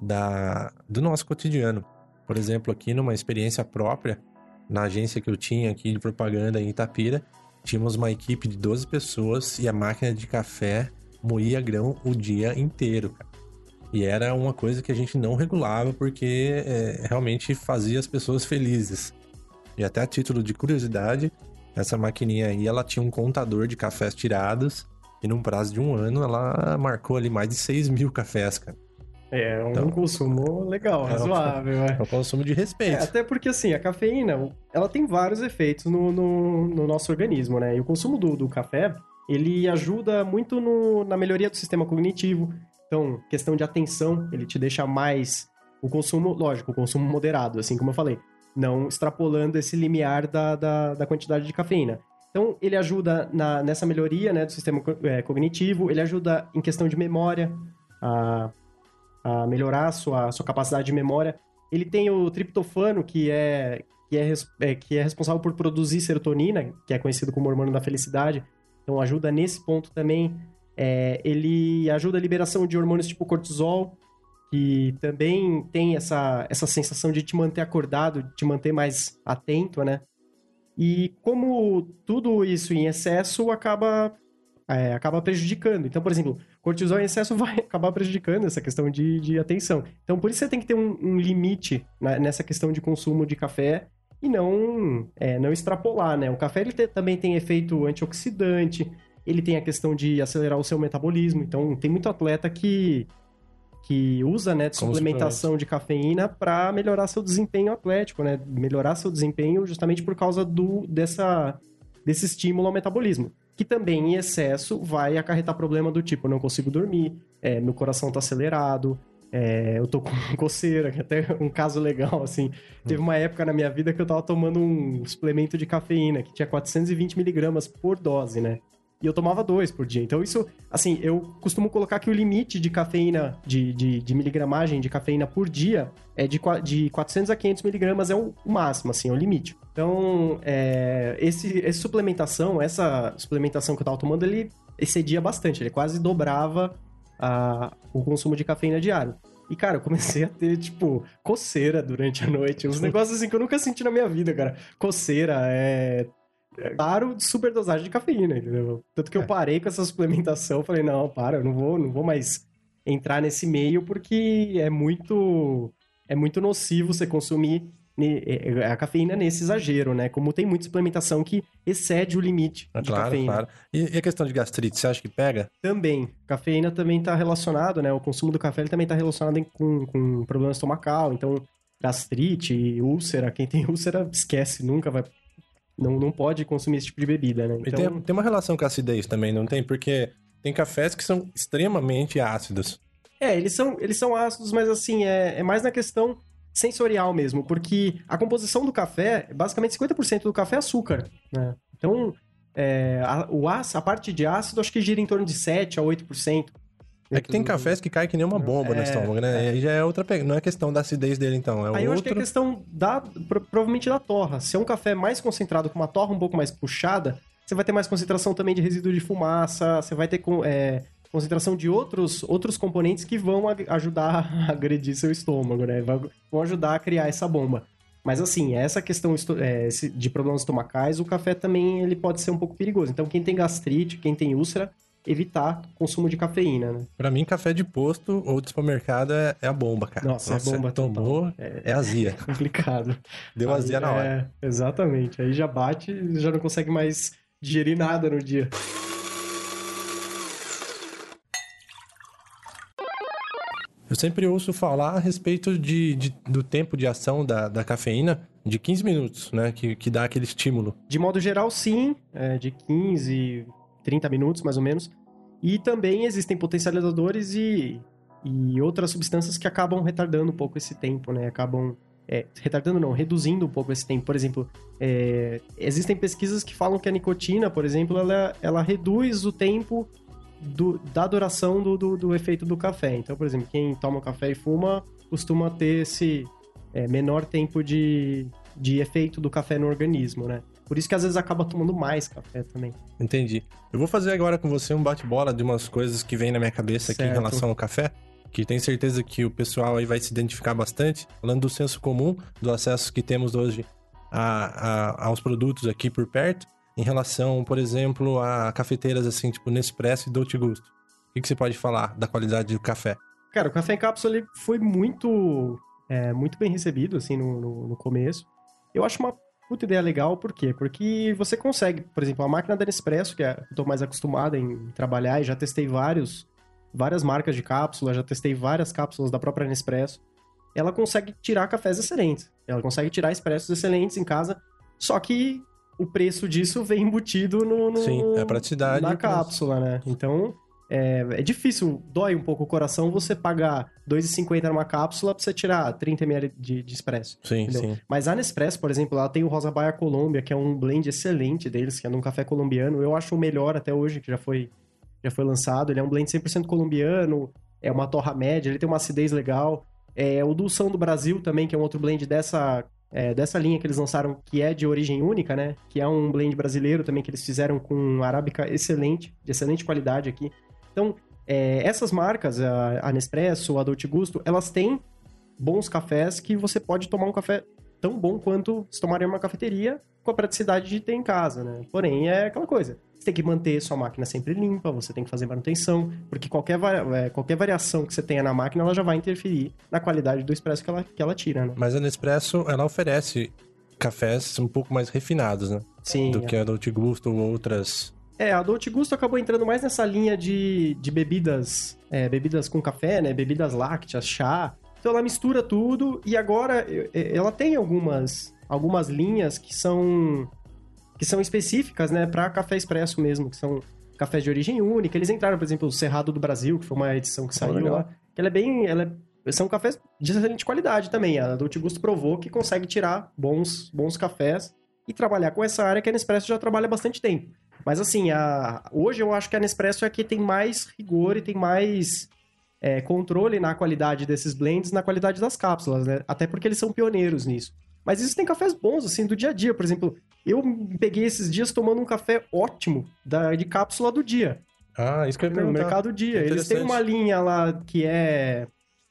da, do nosso cotidiano. Por exemplo, aqui numa experiência própria, na agência que eu tinha aqui de propaganda em Itapira, tínhamos uma equipe de 12 pessoas e a máquina de café moía grão o dia inteiro, cara. E era uma coisa que a gente não regulava porque é, realmente fazia as pessoas felizes. E até a título de curiosidade, essa maquininha aí, ela tinha um contador de cafés tirados e num prazo de um ano ela marcou ali mais de 6 mil cafés, cara. É um Então, consumo legal, é um- razoável. É. É um consumo de É, respeito. até porque, assim, a cafeína, ela tem vários efeitos no, no, no nosso organismo, né? E o consumo do, do café, ele ajuda muito no- na melhoria do sistema cognitivo. Então, questão de atenção, ele te deixa mais... O consumo, lógico, o consumo moderado, assim como eu falei. Não extrapolando esse limiar da, da, da quantidade de cafeína. Então, ele ajuda na, nessa melhoria né, do sistema é, cognitivo, ele ajuda em questão de memória, a, a melhorar a sua, a sua capacidade de memória. Ele tem o triptofano, que é, que, é, é, que é responsável por produzir serotonina, que é conhecido como hormônio da felicidade. Então, ajuda nesse ponto também. É, ele ajuda a liberação de hormônios tipo cortisol, que também tem essa, essa sensação de te manter acordado, de te manter mais atento, né? E como tudo isso em excesso acaba, é, acaba prejudicando. Então, por exemplo, cortisol em excesso vai *laughs* acabar prejudicando essa questão de, de atenção. Então, por isso você tem que ter um, um limite né, nessa questão de consumo de café e não, é, não extrapolar, né? O café ele te- também tem efeito antioxidante, ele tem a questão de acelerar o seu metabolismo. Então, tem muito atleta que, que usa né, de Como suplementação de cafeína para melhorar seu desempenho atlético, né? Melhorar seu desempenho justamente por causa do, dessa, desse estímulo ao metabolismo. Que também, em excesso, vai acarretar problema do tipo, eu não consigo dormir, é, meu coração tá acelerado, é, eu tô *laughs* com coceira, que até é um caso legal, assim. Teve uma época na minha vida que eu tava tomando um suplemento de cafeína, que tinha 420 miligramas por dose, né? E eu tomava dois por dia. Então, isso, assim, eu costumo colocar que o limite de cafeína, de, de, de miligramagem de cafeína por dia, é de, de 400 a 500 miligramas, é o, o máximo, assim, é o limite. Então, é, esse, essa suplementação, essa suplementação que eu tava tomando, ele excedia bastante, ele quase dobrava a- o consumo de cafeína diário. E, cara, eu comecei a ter, tipo, coceira durante a noite. Uns negócios assim que eu nunca senti na minha vida, cara. Coceira, é. É Claro, de superdosagem de cafeína, entendeu? Tanto que eu É. parei com essa suplementação, falei, não, para, eu não vou, não vou mais entrar nesse meio porque é muito é muito nocivo você consumir ne- é, a cafeína nesse exagero, né? Como tem muita suplementação que excede o limite É de claro, cafeína. claro. E, a questão de gastrite, você acha que pega? Também. Cafeína também está relacionado, né? O consumo do café também está relacionado com, com problema estomacal. Então, gastrite, úlcera. Quem tem *laughs* úlcera, esquece, nunca vai. Não, não pode consumir esse tipo de bebida, né? E Então, tem, tem uma relação com a acidez também, não tem? Porque tem cafés que são extremamente ácidos. é, eles são, eles são ácidos, mas assim, é, é mais na questão sensorial mesmo, porque a composição do café, basicamente 50% do café é açúcar, né? Então, é, a, o ácido, a parte de ácido, acho que gira em torno de 7 a 8%. É que tem cafés que caem que nem uma bomba no É, estômago, né? E aí já é outra pegada. Não é questão da acidez dele, então. É Aí eu acho que é outro. questão da, pro- provavelmente da torra. Se é um café mais concentrado com uma torra um pouco mais puxada, você vai ter mais concentração também de resíduo de fumaça, você vai ter com- é, concentração de outros, outros componentes que vão ajudar *laughs* a agredir seu estômago, né? Vão ajudar a criar essa bomba. Mas assim, essa questão é, de problemas estomacais, o café também ele pode ser um pouco perigoso. Então quem tem gastrite, quem tem úlcera, evitar consumo de cafeína, né? Pra mim, café de posto ou de supermercado é, é a bomba, cara. Nossa, é bomba tomou, total. é azia. *laughs* Complicado. Deu Aí, azia na hora. É, exatamente. Aí já bate e já não consegue mais digerir nada no dia. Eu sempre ouço falar a respeito de, de- do tempo de ação da, da cafeína de 15 minutos, né? Que, que dá aquele estímulo. De modo geral, sim, é, de 15, 30 minutos mais ou menos. E também existem potencializadores e, e outras substâncias que acabam retardando um pouco esse tempo, né? Acabam. é, retardando não, reduzindo um pouco esse tempo. Por exemplo, é, existem pesquisas que falam que a nicotina, por exemplo, ela, ela reduz o tempo do- da duração do, do, do efeito do café. Então, por exemplo, quem toma café e fuma costuma ter esse é, menor tempo de, de efeito do café no organismo, né? Por isso que às vezes acaba tomando mais café também. Entendi. Eu vou fazer agora com você um bate-bola de umas coisas que vem na minha cabeça aqui em Certo. relação ao café, que tenho certeza que o pessoal aí vai se identificar bastante. Falando do senso comum, do acesso que temos hoje a- a- aos produtos aqui por perto, em relação, por exemplo, a cafeteiras assim, tipo Nespresso e Dolce Gusto. O que, que você pode falar da qualidade do café? Cara, o café em cápsula ele foi muito, é, muito bem recebido, assim, no, no, no começo. Eu acho uma puta ideia legal, por quê? Porque você consegue, por exemplo, a máquina da Nespresso, que é, eu tô mais acostumado em trabalhar e já testei vários, várias marcas de cápsula, já testei várias cápsulas da própria Nespresso. Ela consegue tirar cafés excelentes. Ela consegue tirar expressos excelentes em casa, só que o preço disso *laughs* vem embutido no, no Sim, é praticidade. na preço. cápsula, né? Então, é, é difícil, dói um pouco o coração você pagar R$ 2,50 numa cápsula pra você tirar 30 ml de, de expresso. Sim, entendeu? sim. Mas a Nespresso, por exemplo, ela tem o Rosa Baia Colômbia, que é um blend excelente deles, que é de um café colombiano. Eu acho o melhor até hoje, que já foi, já foi lançado. Ele é um blend 100% colombiano, é uma torra média, ele tem uma acidez legal. É, o Dulção do Brasil também, que é um outro blend dessa, é, dessa linha que eles lançaram, que é de origem única, né? Que é um blend brasileiro também, que eles fizeram com arábica excelente, de excelente qualidade aqui. Então, é, essas marcas, a, a Nespresso, a Dolce Gusto, elas têm bons cafés que você pode tomar um café tão bom quanto se tomaria em uma cafeteria com a praticidade de ter em casa, né? Porém, é aquela coisa. Você tem que manter sua máquina sempre limpa, você tem que fazer manutenção, porque qualquer, é, qualquer variação que você tenha na máquina, ela já vai interferir na qualidade do expresso que ela, que ela tira, né? Mas a Nespresso, ela oferece cafés um pouco mais refinados, né? Sim. Do que a Dolce Gusto ou outras. É, a Dolce Gusto acabou entrando mais nessa linha de, de bebidas, é, bebidas com café, né? Bebidas lácteas, chá. Então ela mistura tudo e agora eh, ela tem algumas, algumas linhas que são que são específicas, né, para café expresso mesmo, que são cafés de origem única. Eles entraram, por exemplo, o Cerrado do Brasil, que foi uma edição que saiu legal. lá. Que ela é bem, ela é- são cafés de excelente qualidade também. A Dolce Gusto provou que consegue tirar bons, bons cafés e trabalhar com essa área que a Nespresso já trabalha há bastante tempo. Mas assim, a... hoje eu acho que a Nespresso é a que tem mais rigor e tem mais é, controle na qualidade desses blends, na qualidade das cápsulas, né? Até porque eles são pioneiros nisso. Mas existem cafés bons, assim, do dia a dia. Por exemplo, eu peguei esses dias tomando um café ótimo da, de cápsula do dia. Ah, isso que eu ia No mercado dia. Eles têm uma linha lá que é.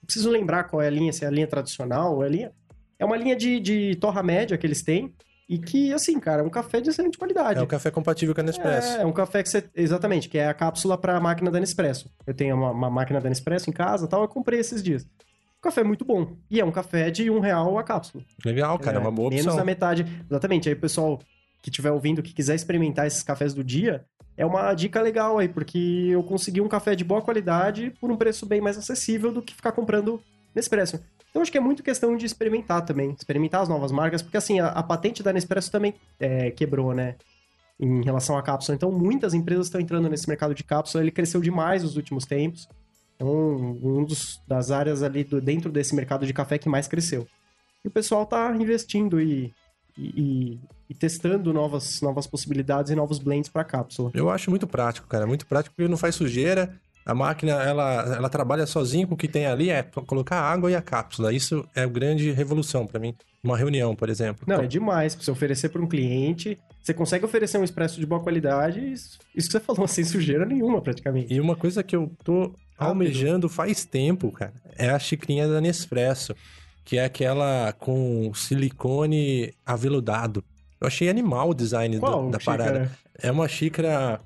Preciso lembrar qual é a linha, se é a linha tradicional ou é a linha. É uma linha de, de torra média que eles têm. E que, assim, cara, é um café de excelente qualidade. É o café compatível com a Nespresso. É, é um café que você. Exatamente, que é a cápsula para a máquina da Nespresso. Eu tenho uma, uma máquina da Nespresso em casa e tal, eu comprei esses dias. Um café muito bom. E é um café de um real a cápsula. Legal, cara, é uma boa Menos opção. da metade. Exatamente. Aí o pessoal que estiver ouvindo, que quiser experimentar esses cafés do dia, é uma dica legal aí, porque eu consegui um café de boa qualidade por um preço bem mais acessível do que ficar comprando Nespresso. Então acho que é muito questão de experimentar também, experimentar as novas marcas, porque assim, a, a patente da Nespresso também é, quebrou, né? Em relação à cápsula. Então muitas empresas estão entrando nesse mercado de cápsula, ele cresceu demais nos últimos tempos. É um, dos, das áreas ali do- dentro desse mercado de café que mais cresceu. E o pessoal tá investindo e, e, e- e testando novas, novas possibilidades e novos blends para cápsula. Eu acho muito prático, cara. Muito prático porque não faz sujeira. A máquina, ela, ela trabalha sozinha com o que tem ali, é colocar a água e a cápsula. Isso é a grande revolução pra mim. Uma reunião, por exemplo. Não, é demais. Pra você oferecer para um cliente, você consegue oferecer um expresso de boa qualidade, isso isso que você *laughs* falou, sem sujeira nenhuma, praticamente. E uma coisa que eu tô almejando faz tempo, cara, é a xicrinha da Nespresso, que é aquela com silicone aveludado. Eu achei animal o design do- Qual da xícara? parada. É uma xícara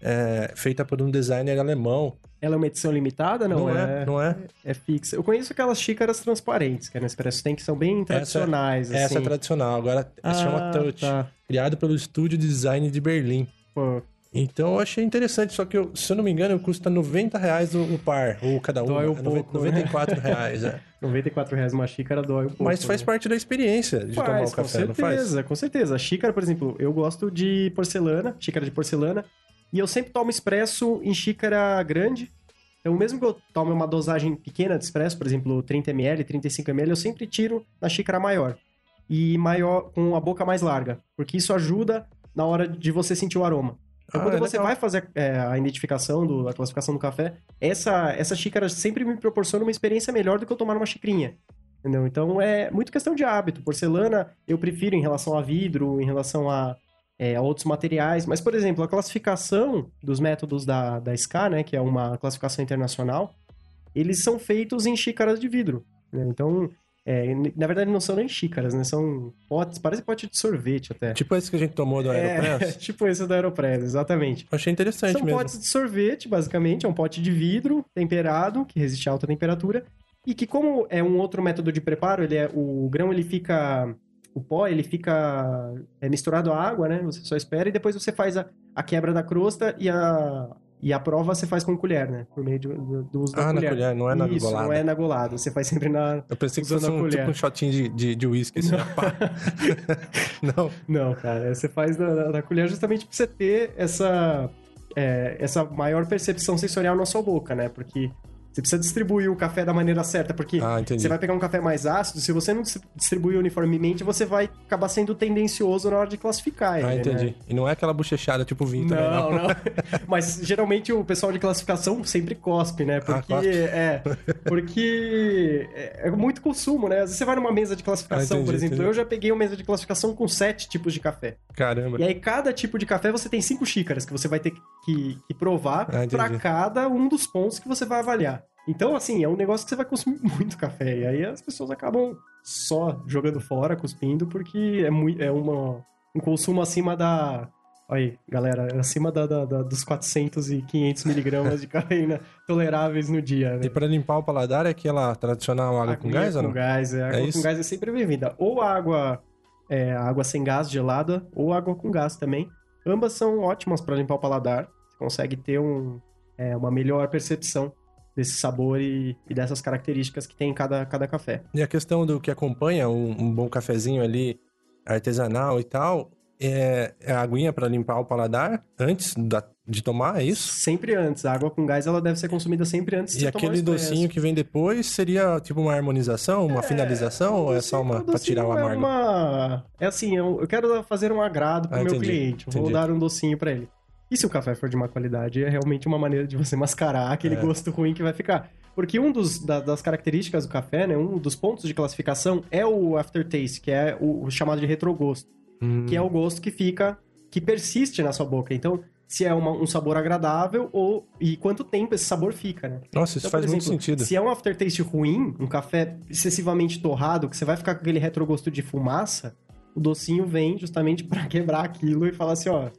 é, feita por um designer alemão. Ela é uma edição limitada? Não, Não é, é, não é? é fixa. Eu conheço aquelas xícaras transparentes que a Nespresso tem, que são bem tradicionais, Essa assim. é tradicional. Agora Ah, se chama Touch. tá. Criado pelo Estúdio de Design de Berlim. Pô, Então eu achei interessante, só que eu- se eu não me engano, custa 90 reais o, o par, ou cada um. Dói um é pouco, né? 94 reais, é. *laughs* 94 reais uma xícara dói um pouco. Mas faz né? parte da experiência de tomar Faz, o café, com não faz? certeza, com certeza. A xícara, por exemplo, eu gosto de porcelana, xícara de porcelana, e eu sempre tomo expresso em xícara grande. Então, mesmo que eu tome uma dosagem pequena de expresso, por exemplo, 30ml, 35ml, eu sempre tiro na xícara maior. E maior, com a boca mais larga. Porque isso ajuda na hora de você sentir o aroma. Então, Ah, quando é você legal. vai fazer é, a identificação, do, a classificação do café, essa, essa xícara sempre me proporciona uma experiência melhor do que eu tomar uma xicrinha. Entendeu? Então é muito questão de hábito. Porcelana eu prefiro em relação a vidro, em relação a, é, outros materiais. Mas, por exemplo, a classificação dos métodos da, da SCA, né, que é uma classificação internacional, eles são feitos em xícaras de vidro. né? Então, é, na verdade, não são nem xícaras, né? São potes, parece pote de sorvete até. Tipo esse que a gente tomou do é, Aeropress. *laughs* tipo esse da Aeropress, exatamente. Achei interessante São mesmo. potes de sorvete, basicamente. É um pote de vidro temperado, que resiste a alta temperatura. E que, como é um outro método de preparo, ele é, o grão ele fica. O pó ele fica é, misturado à água, né? Você só espera e depois você faz a, a quebra da crosta e a, E a prova você faz com colher, né? Por meio de- do, do uso da Ah, na colher. colher, não é na Isso, golada. não é na golada. Você faz sempre na... Eu pensei que fosse um, colher. tipo um shotinho de, de, de whisky, assim. *laughs* Não, Não, cara. Você faz na, na colher justamente pra você ter essa, é, essa maior percepção sensorial na sua boca, né? Porque você precisa distribuir o café da maneira certa, porque Ah, você vai pegar um café mais ácido, se você não dis- distribuir uniformemente, você vai acabar sendo tendencioso na hora de classificar ele, ah, entendi. né? E não é aquela bochechada tipo vinho também, Não, não. não. *laughs* Mas geralmente o pessoal de classificação sempre cospe, né? Porque Ah, é, porque é é muito consumo, né? Às vezes você vai numa mesa de classificação, Ah, entendi, por exemplo, entendi. eu já peguei uma mesa de classificação com sete tipos de café. Caramba. E aí, cada tipo de café você tem cinco xícaras que você vai ter que, que provar Ah, pra cada um dos pontos que você vai avaliar. Então, assim, é um negócio que você vai consumir *laughs* muito café. E aí as pessoas acabam só jogando fora, cuspindo, porque é, muito, é uma, um consumo acima da. Aí, galera, acima da, da- da- dos 400 e 500 miligramas de *laughs* cafeína toleráveis no dia. Né? E pra limpar o paladar é aquela tradicional água com gás ou não? Com gás, é. Água isso? com gás é sempre bem-vinda. Ou água, é, água sem gás gelada, ou água com gás também. Ambas são ótimas para limpar o paladar. Você consegue ter um, é, uma melhor percepção desse sabor e, e dessas características que tem em cada, cada café. E a questão do que acompanha um, um bom cafezinho ali, artesanal e tal, é, é a aguinha pra limpar o paladar antes da- de tomar, é isso? Sempre antes. A água com gás ela deve ser consumida sempre antes E de tomar o aquele docinho que vem depois seria tipo uma harmonização, uma finalização, ou é só uma O pra tirar o docinho amargo? É, uma... é assim, eu, eu quero fazer um agrado pro Ah, meu entendi, cliente. Vou entendi. dar um docinho pra ele. E se o café for de má qualidade, é realmente uma maneira de você mascarar aquele É. gosto ruim que vai ficar. Porque um dos, da- das características do café, né, um dos pontos de classificação é o aftertaste, que é o, o chamado de retrogosto, Hum, que é o gosto que fica, que persiste na sua boca. Então, se é uma- um sabor agradável ou e quanto tempo esse sabor fica, né? Nossa, isso Então, faz por muito exemplo, sentido. Se é um aftertaste ruim, um café excessivamente torrado, que você vai ficar com aquele retrogosto de fumaça, o docinho vem justamente *laughs* pra quebrar aquilo e falar assim, ó,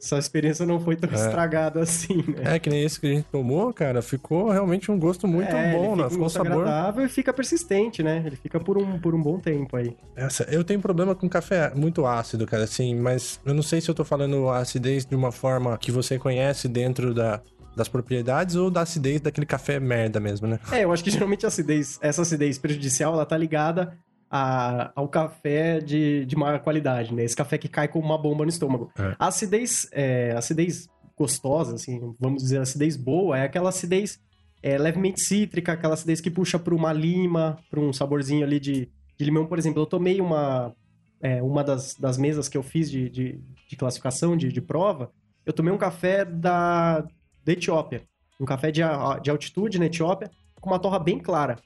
sua experiência não foi tão É. estragada assim, né? É, que nem esse que a gente tomou, cara, ficou realmente um gosto muito É, bom, né? Ficou um sabor. agradável e fica persistente, né? Ele fica por um, por um bom tempo aí. Essa, eu tenho problema com café muito ácido, cara, assim, mas eu não sei se eu tô falando a acidez de uma forma que você conhece dentro da, das propriedades ou da acidez daquele café merda mesmo, né? É, eu acho que geralmente a acidez, essa acidez prejudicial, ela tá ligada a- ao café de, de má qualidade, né? Esse café que cai como uma bomba no estômago. É. A acidez, é, acidez gostosa, assim, vamos dizer, acidez boa, é aquela acidez é, levemente cítrica, aquela acidez que puxa para uma lima, para um saborzinho ali de, de limão, por exemplo. Eu tomei uma, é, uma das, das mesas que eu fiz de, de, de classificação, de, de prova, eu tomei um café da, da Etiópia. Um café de, de altitude na Etiópia, com uma torra bem clara.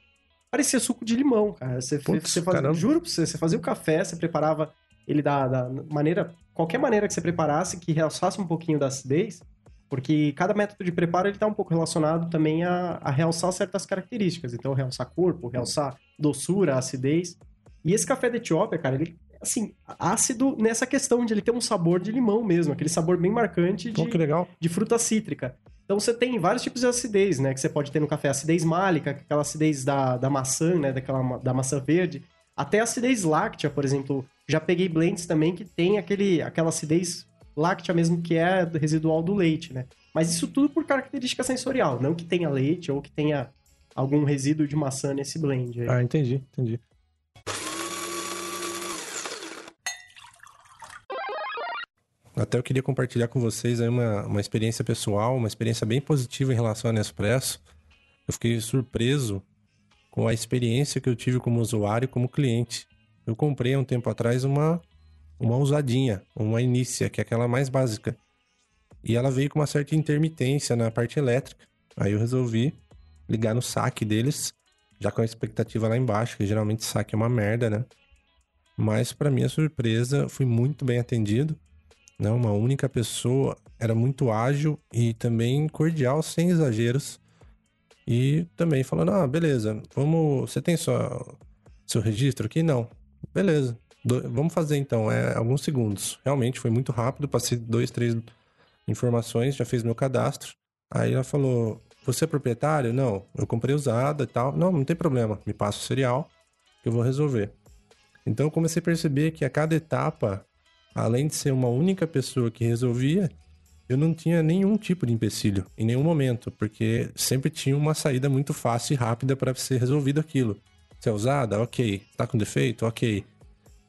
Parecia suco de limão, cara. Você, Putz, você fazia, juro pra você, você fazia o café, você preparava ele da, da maneira, qualquer maneira que você preparasse, que realçasse um pouquinho da acidez, porque cada método de preparo ele tá um pouco relacionado também a, a realçar certas características. Então, realçar corpo, realçar doçura, acidez. E esse café da Etiópia, cara, ele, assim, ácido nessa questão de ele ter um sabor de limão mesmo, aquele sabor bem marcante de, Pô, de fruta cítrica. Então você tem vários tipos de acidez, né? Que você pode ter no café. Acidez málica, aquela acidez da, da maçã, né? Daquela, da maçã verde. Até acidez láctea, por exemplo. Já peguei blends também que tem aquele, aquela acidez láctea mesmo, que é residual do leite, né? Mas isso tudo por característica sensorial. Não que tenha leite ou que tenha algum resíduo de maçã nesse blend. aí. Ah, entendi, entendi. Até eu queria compartilhar com vocês aí uma, uma experiência pessoal, uma experiência bem positiva em relação ao Nespresso. Eu fiquei surpreso com a experiência que eu tive como usuário e como cliente. Eu comprei há um tempo atrás uma, uma usadinha, uma Inicia, que é aquela mais básica. E ela veio com uma certa intermitência na parte elétrica. Aí eu resolvi ligar no saque deles, já com a expectativa lá embaixo, que geralmente saque é uma merda, né? Mas para minha surpresa, fui muito bem atendido. Né? Uma única pessoa, era muito ágil e também cordial, sem exageros. E também falando: ah, beleza, vamos. Você tem sua, seu registro aqui? Não. Beleza. Do- vamos fazer então, é alguns segundos. Realmente foi muito rápido, passei dois, três informações, já fez meu cadastro. Aí ela falou: Você é proprietário? Não, eu comprei usada e tal. Não, não tem problema, me passa o cereal que eu vou resolver. Então eu comecei a perceber que a cada etapa, além de ser uma única pessoa que resolvia, eu não tinha nenhum tipo de empecilho em nenhum momento, porque sempre tinha uma saída muito fácil e rápida para ser resolvido aquilo. Se é usada, ok. Tá com defeito, ok.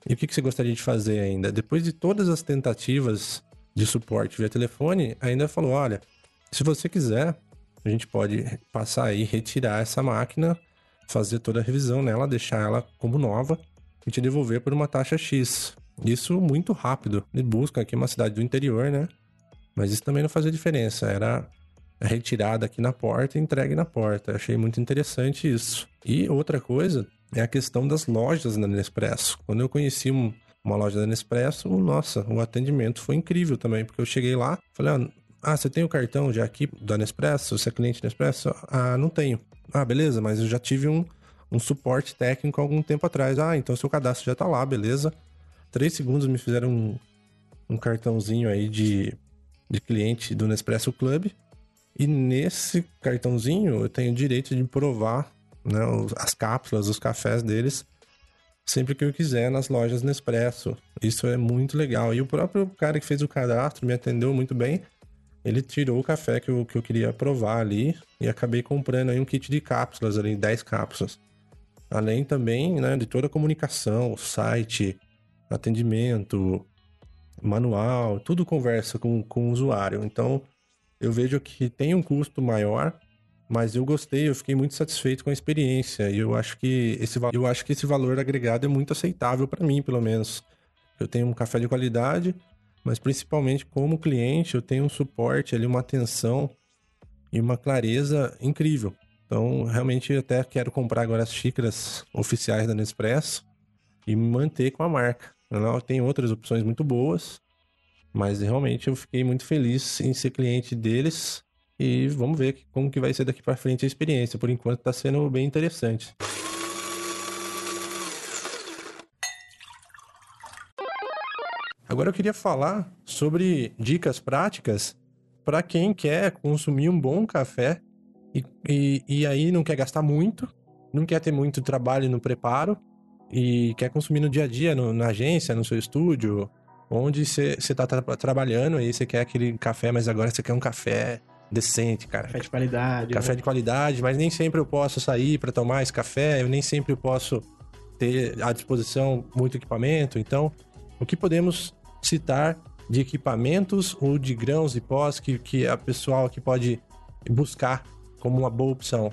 E o que, que você gostaria de fazer ainda? Depois de todas as tentativas de suporte via telefone, ainda falou: olha, se você quiser, a gente pode passar aí, retirar essa máquina, fazer toda a revisão nela, deixar ela como nova e te devolver por uma taxa X. Isso muito rápido. Ele busca aqui uma cidade do interior, né? Mas isso também não fazia diferença. Era retirada aqui na porta e entregue na porta. achei muito interessante isso. E outra coisa é a questão das lojas da Nespresso. Quando eu conheci um, uma loja da Nespresso, nossa, o atendimento foi incrível também, porque eu cheguei lá, falei, ah, ah você tem o cartão já aqui da Nespresso? Você é cliente da Nespresso? Ah, não tenho. Ah, beleza, mas eu já tive um, um suporte técnico algum tempo atrás. Ah, então seu cadastro já tá lá, beleza. Três segundos me fizeram um, um cartãozinho aí de, de cliente do Nespresso Club. E nesse cartãozinho eu tenho o direito de provar né, as cápsulas, os cafés deles sempre que eu quiser nas lojas Nespresso. Isso é muito legal. E o próprio cara que fez o cadastro me atendeu muito bem. Ele tirou o café que eu, que eu queria provar ali e acabei comprando aí um kit de cápsulas ali, 10 cápsulas. Além também né, de toda a comunicação, site, atendimento, manual, tudo conversa com, com o usuário. Então, eu vejo que tem um custo maior, mas eu gostei, eu fiquei muito satisfeito com a experiência e eu acho que esse, eu acho que esse valor agregado é muito aceitável para mim, pelo menos. Eu tenho um café de qualidade, mas principalmente como cliente, eu tenho um suporte ali, uma atenção e uma clareza incrível. Então, realmente, até quero comprar agora as xícaras oficiais da Nespresso e me manter com a marca. Ela tem outras opções muito boas, mas realmente eu fiquei muito feliz em ser cliente deles e vamos ver como que vai ser daqui para frente a experiência. Por enquanto está sendo bem interessante. Agora eu queria falar sobre dicas práticas para quem quer consumir um bom café e, e, e, aí não quer gastar muito, não quer ter muito trabalho no preparo e quer consumir no dia a dia, no, na agência, no seu estúdio, onde você está tra trabalhando e você quer aquele café, mas agora você quer um café decente, cara. Café de qualidade. Café né? de qualidade, mas nem sempre eu posso sair para tomar esse café, eu nem sempre posso ter à disposição muito equipamento. Então, o que podemos citar de equipamentos ou de grãos e pós que, que a pessoal aqui pode buscar como uma boa opção?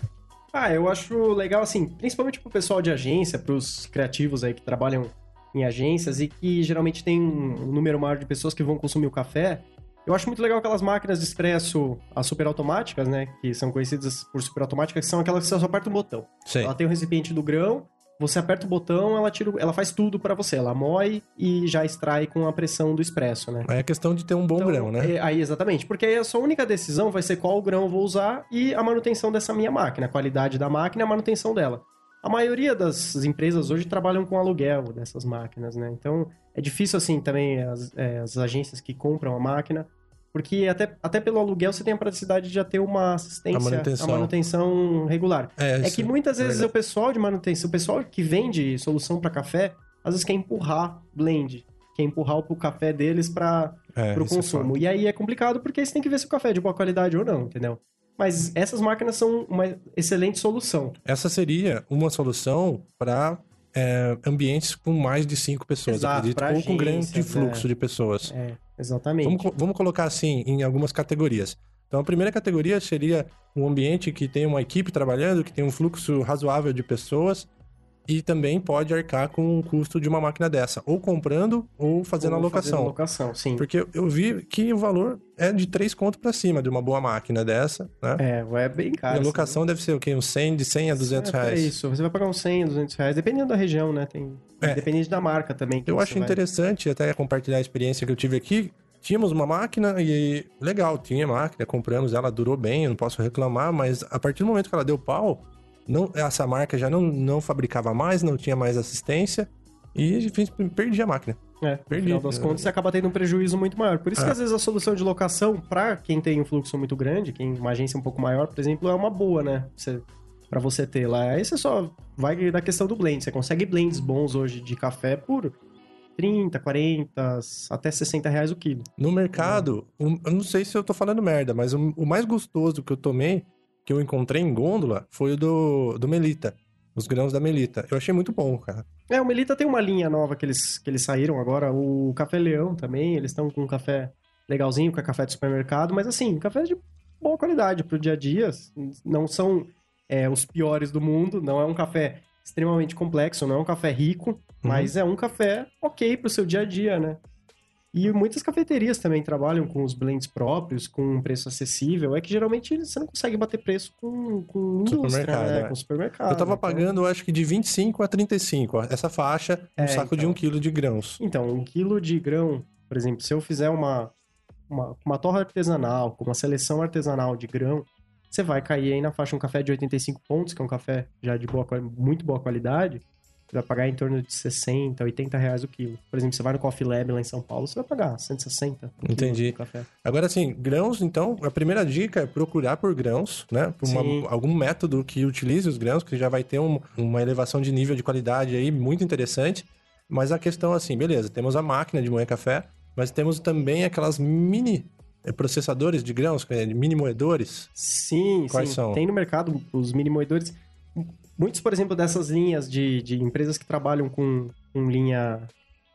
Ah, eu acho legal, assim, principalmente pro pessoal de agência, pros criativos aí que trabalham em agências e que geralmente tem um número maior de pessoas que vão consumir o café. Eu acho muito legal aquelas máquinas de expresso, as super automáticas, né? Que são conhecidas por super automáticas, que são aquelas que você só aperta um botão. Sim. Ela tem o recipiente do grão, você aperta o botão, ela tira, ela faz tudo para você. Ela moe e já extrai com a pressão do expresso, né? Aí é questão de ter um bom então, grão, né? É, aí, exatamente. Porque aí a sua única decisão vai ser qual grão eu vou usar e a manutenção dessa minha máquina, a qualidade da máquina e a manutenção dela. A maioria das empresas hoje trabalham com aluguel dessas máquinas, né? Então, é difícil, assim, também as, é, as agências que compram a máquina porque até, até pelo aluguel você tem a praticidade de já ter uma assistência, a manutenção, a manutenção regular. É, é que muitas vezes é o pessoal de manutenção, o pessoal que vende solução para café, às vezes quer empurrar blend, quer empurrar o café deles para é, o é consumo. e aí é complicado porque você tem que ver se o café é de boa qualidade ou não, entendeu? Mas essas máquinas são uma excelente solução. Essa seria uma solução para é, ambientes com mais de cinco pessoas, Exato, acredito, ou com grande fluxo é. de pessoas. É. Exatamente. Vamos, vamos colocar assim em algumas categorias. Então, a primeira categoria seria um ambiente que tem uma equipe trabalhando, que tem um fluxo razoável de pessoas e também pode arcar com o custo de uma máquina dessa, ou comprando ou fazendo ou alocação. Fazendo alocação, sim. Porque eu vi que o valor é de 3 conto para cima de uma boa máquina dessa, né? É, é bem caro. E a locação deve ser o quê? Uns 100, de 100 a 200 é, reais. É isso, você vai pagar uns 100, 200 reais, dependendo da região, né? Tem... É. Dependendo da marca também. eu acho vai... interessante até compartilhar a experiência que eu tive aqui, tínhamos uma máquina e legal, tinha máquina, compramos ela, durou bem, eu não posso reclamar, mas a partir do momento que ela deu pau, não, essa marca já não, não fabricava mais, não tinha mais assistência e perdi a máquina. É, perdi. No final das contas, você acaba tendo um prejuízo muito maior. Por isso é. que às vezes a solução de locação, para quem tem um fluxo muito grande, quem uma agência um pouco maior, por exemplo, é uma boa, né? Você, para você ter lá. Aí você só vai da questão do blend. Você consegue blends bons hoje de café por 30, 40, até 60 reais o quilo. No mercado, um- eu não sei se eu tô falando merda, mas o mais gostoso que eu tomei, que eu encontrei em gôndola, foi o do, do Melita. Os grãos da Melita. Eu achei muito bom, cara. É, o Melita tem uma linha nova que eles, que eles saíram agora, o Café Leão também, eles estão com um café legalzinho, que é café de supermercado, mas assim, café de boa qualidade pro dia a dia, não são é, os piores do mundo, não é um café extremamente complexo, não é um café rico, mas é um café ok pro seu dia a dia, né? E muitas cafeterias também trabalham com os blends próprios, com um preço acessível. É que geralmente você não consegue bater preço com, com Supermercado, né? é. Com supermercado. eu tava Então- pagando, acho que de 25 a 35, ó, essa faixa, um É, saco de então. um quilo de grãos. Então, um quilo de grão, por exemplo, se eu fizer uma, uma, uma torra artesanal, com uma seleção artesanal de grão, você vai cair aí na faixa um café de 85 pontos, que é um café já de boa, muito boa qualidade, você vai pagar em torno de 60, 80 reais o quilo. Por exemplo, você vai no Coffee Lab lá em São Paulo, você vai pagar 160 o quilo Entendi. café. Agora, assim, grãos, então, a primeira dica é procurar por grãos, né? Por uma- algum método que utilize os grãos, que já vai ter um- uma elevação de nível de qualidade aí muito interessante. Mas a questão, assim, beleza, temos a máquina de moer café, mas temos também aquelas mini eh, processadores de grãos, é mini moedores. Sim, Quais sim. são? Tem no mercado os mini moedores. Muitos, por exemplo, dessas linhas de, de empresas que trabalham com, com linha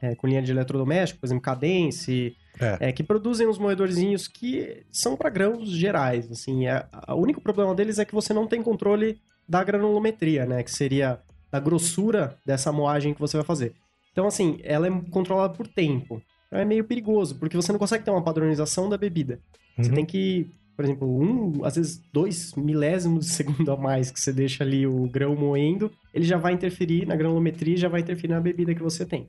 é, com linha de eletrodoméstico, por exemplo, Cadence, É. é, que produzem uns moedorzinhos que são para grãos gerais. Assim, é, o único problema deles é que você não tem controle da granulometria, né? Que seria da grossura dessa moagem que você vai fazer. Então, assim, ela é controlada por tempo. Então é meio perigoso, porque você não consegue ter uma padronização da bebida. Você Uhum. tem que, por exemplo, um, às vezes dois milésimos de segundo a mais que você deixa ali o grão moendo, ele já vai interferir na granulometria e já vai interferir na bebida que você tem.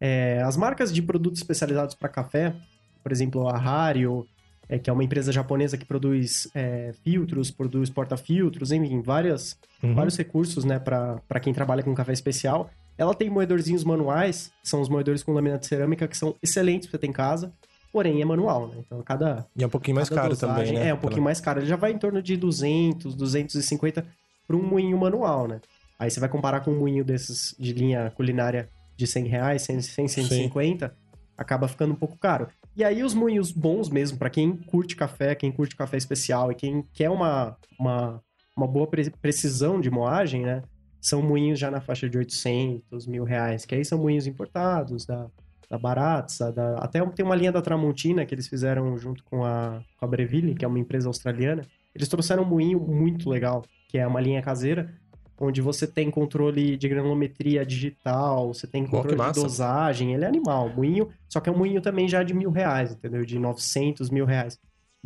É, as marcas de produtos especializados para café, por exemplo, a Hario, é, que é uma empresa japonesa que produz é, filtros, produz porta-filtros, enfim, várias, Uhum. vários recursos né, para quem trabalha com café especial. Ela tem moedorzinhos manuais, são os moedores com lâmina de cerâmica, que são excelentes para você ter em casa, porém é manual, né? Então cada, E é um pouquinho mais caro dosagem também, né? É, um pouquinho mais caro. Ele já vai em torno de 200, 250 para um moinho manual, né? Aí você vai comparar com um moinho desses de linha culinária de 100 reais, 100, 100 150, acaba ficando um pouco caro. E aí os moinhos bons mesmo, para quem curte café, quem curte café especial e quem quer uma, uma, uma boa pre- precisão de moagem, né? São moinhos já na faixa de 800, mil reais, que aí são moinhos importados, da, da Baratza, da, até tem uma linha da Tramontina que eles fizeram junto com a, com a Breville, que é uma empresa australiana. Eles trouxeram um moinho muito legal, que é uma linha caseira, onde você tem controle de granulometria digital, você tem controle de dosagem, ele é animal, moinho, só que é um moinho também já de mil reais, entendeu? De 900, mil reais.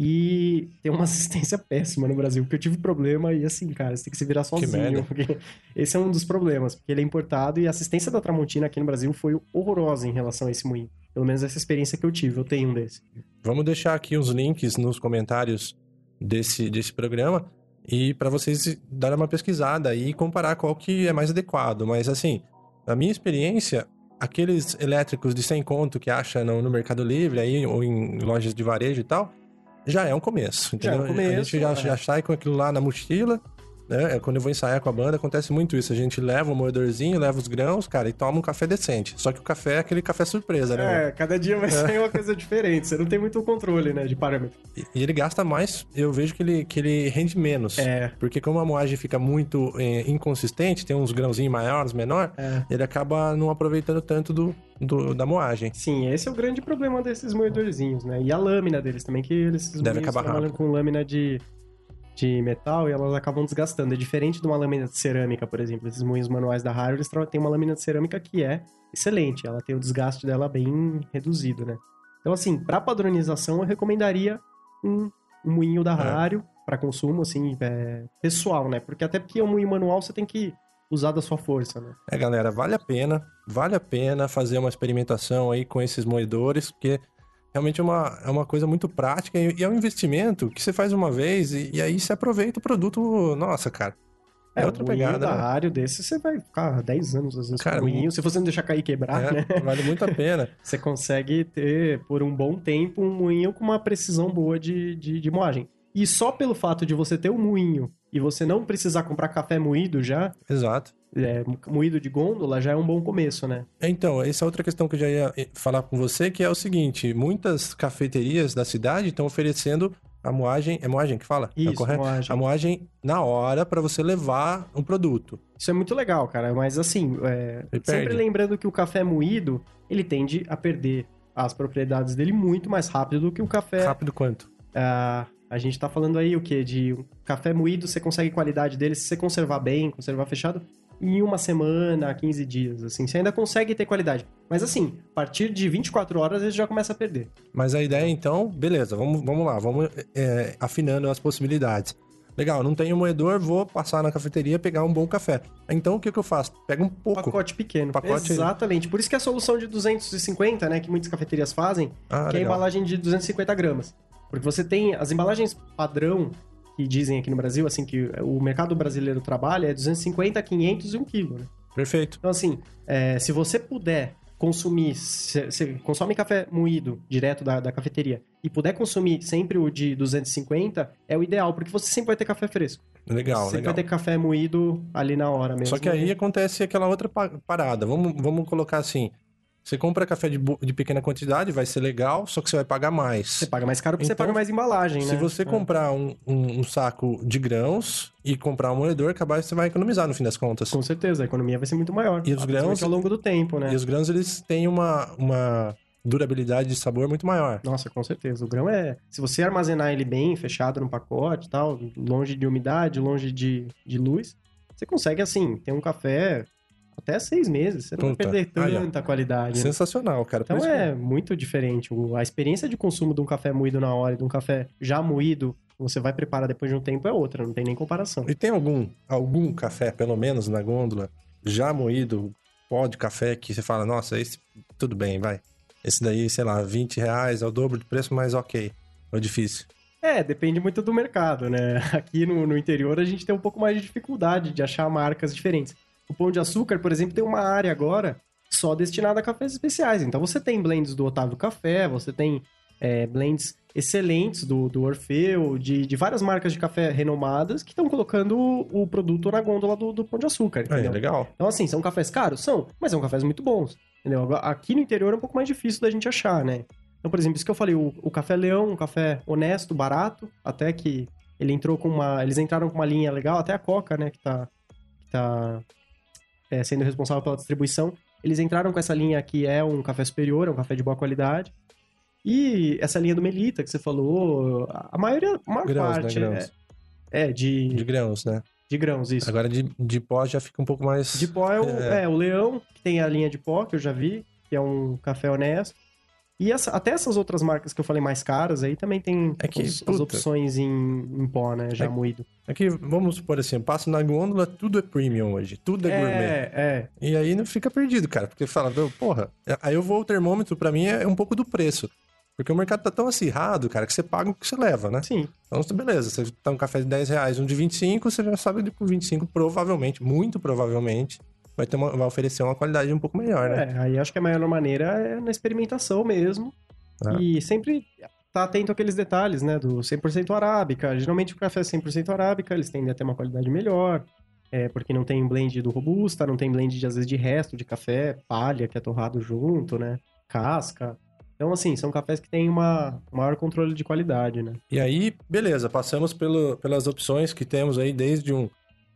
E tem uma *laughs* assistência péssima no Brasil, porque eu tive problema e assim, cara, você tem que se virar sozinho. Porque *laughs* esse é um dos problemas, porque ele é importado e a assistência da Tramontina aqui no Brasil foi horrorosa em relação a esse moinho. Pelo menos essa experiência que eu tive, eu tenho um desse. Vamos deixar aqui os links nos comentários desse, desse programa e para vocês darem uma pesquisada e comparar qual que é mais adequado. Mas assim, na minha experiência, aqueles elétricos de 100 conto que acha no, no Mercado Livre aí, ou em lojas de varejo e tal, já é um começo, Já é um entendeu? a começo, gente já, é. já sai com aquilo lá na mochila, né? Quando eu vou ensaiar com a banda, acontece muito isso. A gente leva o moedorzinho, leva os grãos, cara, e toma um café decente. Só que o café é aquele café surpresa, né? É, cada dia vai ser uma coisa diferente, você não tem muito controle, né, de parâmetro. E- E ele gasta mais, eu vejo que ele, que ele rende menos. É. Porque como a moagem fica muito eh, inconsistente, tem uns grãozinhos maiores, menor, É. ele acaba não aproveitando tanto do, do- da moagem. Sim, esse é o grande problema desses moedorzinhos, né? E a lâmina deles também, que eles Deve acabar trabalham rápido. com lâmina de, de metal e elas acabam desgastando. É diferente de uma lâmina de cerâmica, por exemplo. Esses moinhos manuais da tra- têm uma lâmina de cerâmica que é excelente. Ela tem o desgaste dela bem reduzido, né? Então, assim, para padronização, eu recomendaria um, um moinho da É. Hario para consumo, assim, é, pessoal, né? Porque até porque o moinho manual você tem que usar da sua força, né? É, galera, vale a pena, vale a pena fazer uma experimentação aí com esses moedores, porque realmente é uma, é uma coisa muito prática e, é um investimento que você faz uma vez e, e aí você aproveita o produto. Nossa, cara. É, outra o moinho pegada, da né? Hario desse, você vai ficar 10 anos, às vezes, Cara, com o moinho. Se você não deixar cair e quebrar, né? É, *laughs* vale muito a pena. *laughs* Você consegue ter, por um bom tempo, um moinho com uma precisão boa de, de, de moagem. E só pelo fato de você ter um moinho e você não precisar comprar café moído já, Exato. É, moído de gôndola, já é um bom começo, né? Então, essa é outra questão que eu já ia eh, falar com você, que é o seguinte: muitas cafeterias da cidade estão oferecendo a moagem. É moagem que fala? é Isso, correto? moagem. A moagem na hora para você levar um produto. Isso é muito legal, cara, mas assim, é, sempre lembrando que o café moído, ele tende a perder as propriedades dele muito mais rápido do que o café Rápido quanto? Ah, a gente tá falando aí o quê? De um café moído, você consegue qualidade dele, se você conservar bem, conservar fechado, em uma semana, 15 dias, assim. Você ainda consegue ter qualidade. Mas assim, a partir de 24 horas ele já começa a perder. Mas a ideia, então, beleza, vamos, vamos lá, vamos é, afinando as possibilidades. Legal, não tenho moedor, vou passar na cafeteria pegar um bom café. Então, o que, que eu faço? Pega um pouco. Pacote pequeno. Pacote- Exatamente. Por isso que a solução de 250, né, que muitas cafeterias fazem, Ah, que é a legal. embalagem de 250 gramas. Porque você tem as embalagens padrão que dizem aqui no Brasil, assim, que o mercado brasileiro trabalha, é 250, 500 e 1 quilo, né? Perfeito. Então, assim, é, se você puder consumir, você consome café moído direto da, da cafeteria e puder consumir sempre o de 250, é o ideal, porque você sempre vai ter café fresco. Legal, sempre legal. vai ter café moído ali na hora mesmo. Só que aí acontece aquela outra pa- parada. Vamos, vamos colocar assim: você compra café de, de pequena quantidade, vai ser legal, só que você vai pagar mais. Você paga mais caro porque você Então, paga mais embalagem, né? Se você É. comprar um, um- um saco de grãos e comprar um moedor, acabar você vai economizar no fim das contas. Com certeza, a economia vai ser muito maior. E os grãos- ao longo do tempo, né? E os grãos, eles têm uma, uma durabilidade de sabor muito maior. Nossa, com certeza. O grão é. Se você armazenar ele bem, fechado no pacote e tal, longe de umidade, longe de, de luz, você consegue, assim, ter um café até seis meses. Você não Puta, vai perder tanta qualidade. né? Sensacional, cara. Então é muito diferente. A experiência de consumo de um café moído na hora e de um café já moído, você vai preparar depois de um tempo, é outra, não tem nem comparação. E tem algum, algum café, pelo menos na gôndola, já moído, pó de café, que você fala, nossa, esse tudo bem, vai. Esse daí, sei lá, 20 reais é o dobro do preço, mas ok. Ou difícil. É, depende muito do mercado, né? *laughs* Aqui no, no interior a gente tem um pouco mais de dificuldade de achar marcas diferentes. O Pão de Açúcar, por exemplo, tem uma área agora só destinada a cafés especiais. Então você tem blends do Otávio Café, você tem é, blends excelentes do, do Orfeu, de, de várias marcas de café renomadas que estão colocando o, o produto na gôndola do, do Pão de Açúcar, É, entendeu? legal. Então, assim, são cafés caros? São, mas são cafés muito bons. Entendeu? Aqui no interior é um pouco mais difícil da gente achar, né? Então, por exemplo, isso que eu falei, o, o Café Leão, um café honesto, barato, até que ele entrou com uma. Eles entraram com uma linha legal, até a Coca, né, que tá, que tá é, sendo responsável pela distribuição. Eles entraram com essa linha que é um café superior, é um café de boa qualidade. E essa linha do Melita que você falou, a maioria, a maior Grãos, né? parte Grãos. é, é de, De de, grãos, né? grãos, isso. Agora de, de pó já fica um pouco mais. De pó é o, É. é, o Leão, que tem a linha de pó, que eu já vi, que é um café honesto. E essa- até essas outras marcas que eu falei mais caras aí também tem É que, os- as opções em, em pó, né? Já É- moído. Aqui, vamos supor assim, eu passo na gôndola, tudo é premium hoje, tudo é, gourmet. É, é. E aí não fica perdido, cara, porque fala, "Meu, porra, aí eu vou, o termômetro pra mim é um pouco do preço. Porque o mercado tá tão acirrado, cara, que você paga o que você leva, né? Sim. Então, beleza, você tá um café de 10 reais, um de 25, você já sabe que por 25, provavelmente, muito provavelmente, vai, ter uma- vai oferecer uma qualidade um pouco melhor, né? É, aí acho que a melhor maneira é na experimentação mesmo. Ah. E sempre tá atento àqueles detalhes, né? Do 100% arábica. Geralmente o café é 100% arábica, eles tendem a ter uma qualidade melhor. É, porque não tem blend do robusta, não tem blend, de, às vezes, de resto de café, palha, que é torrado junto, né? Casca. Então, assim, são cafés que têm uma um maior controle de qualidade, né? E aí, beleza, passamos pelo, pelas opções que temos aí, desde um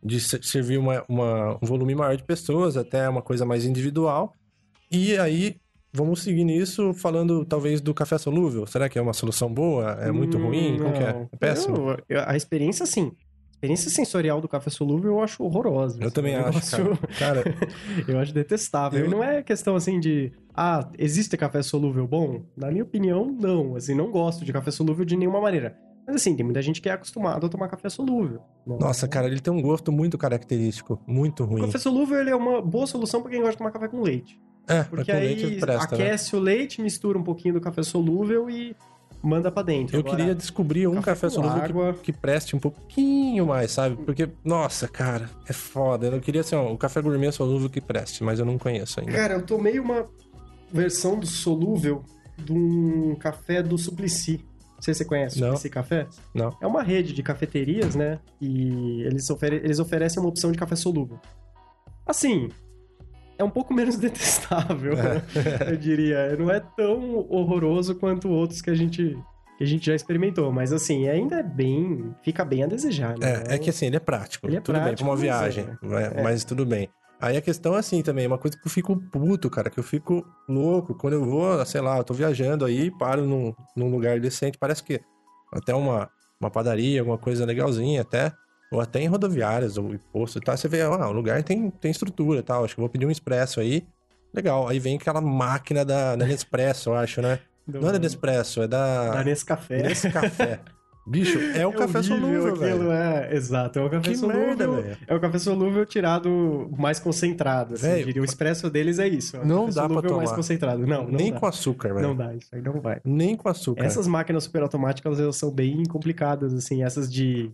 de ser- servir uma, uma- um volume maior de pessoas até uma coisa mais individual. E aí, vamos seguir nisso falando talvez do café solúvel. Será que é uma solução boa? É muito Hum, ruim? Como que é? É péssimo? Eu- a experiência, assim, a experiência sensorial do café solúvel eu acho horrorosa. Eu assim, também acho, cara. *laughs* Cara, eu acho detestável. Eu- E não é questão assim de, ah, existe café solúvel bom? Na minha opinião, não. Assim, não gosto de café solúvel de nenhuma maneira. Mas assim, tem muita gente que é acostumado a tomar café solúvel. né? nossa, cara, ele tem um gosto muito característico, muito O ruim. café solúvel ele é uma boa solução pra quem gosta de tomar café com leite. É, Porque com aí leite presta, né? aquece o leite, mistura um pouquinho do café solúvel e manda pra dentro. Eu Agora, queria descobrir um café café solúvel que, que preste um pouquinho mais, sabe? Porque, nossa, cara, é foda. Eu queria ser um, café gourmet solúvel que preste, mas eu não conheço ainda. Cara, eu tomei uma versão do solúvel de um café do Suplicy. Não sei se você conhece Não. esse café. Não. É uma rede de cafeterias, né? E eles, ofere- eles oferecem uma opção de café solúvel. Assim, é um pouco *laughs* menos detestável, eu diria. Não é tão horroroso quanto outros que a gente que a gente já experimentou, mas assim, ainda é bem, fica bem a desejar, né? É, é que assim, ele é prático. Ele é tudo bem, prático, pra uma viagem. vai- Mas tudo bem. Aí a questão é assim também, uma coisa que eu fico puto, cara, que eu fico louco. Quando eu vou, sei lá, eu tô viajando aí, paro num, num lugar decente, parece que até uma, uma padaria, alguma coisa legalzinha até, ou até em rodoviárias, ou posto e tal, você vê, ah, o lugar tem, tem estrutura e tal, acho que vou pedir um expresso aí, legal. Aí vem aquela máquina da, da Nespresso, eu acho, né? Do- Não é da Nespresso, é da... Da Nescafé. Nesse café. *laughs* Bicho, é o café horrível solúvel, aquilo, velho. É, exato. É o café Que merda, solúvel. velho. é o café solúvel tirado mais concentrado, assim, diria. O expresso deles é isso. é o não café dá pra solúvel mais tomar. concentrado. Não, não Nem dá. com açúcar, velho. Não dá, isso aí não vai. Nem com açúcar. Essas máquinas superautomáticas, elas são bem complicadas, assim, essas de,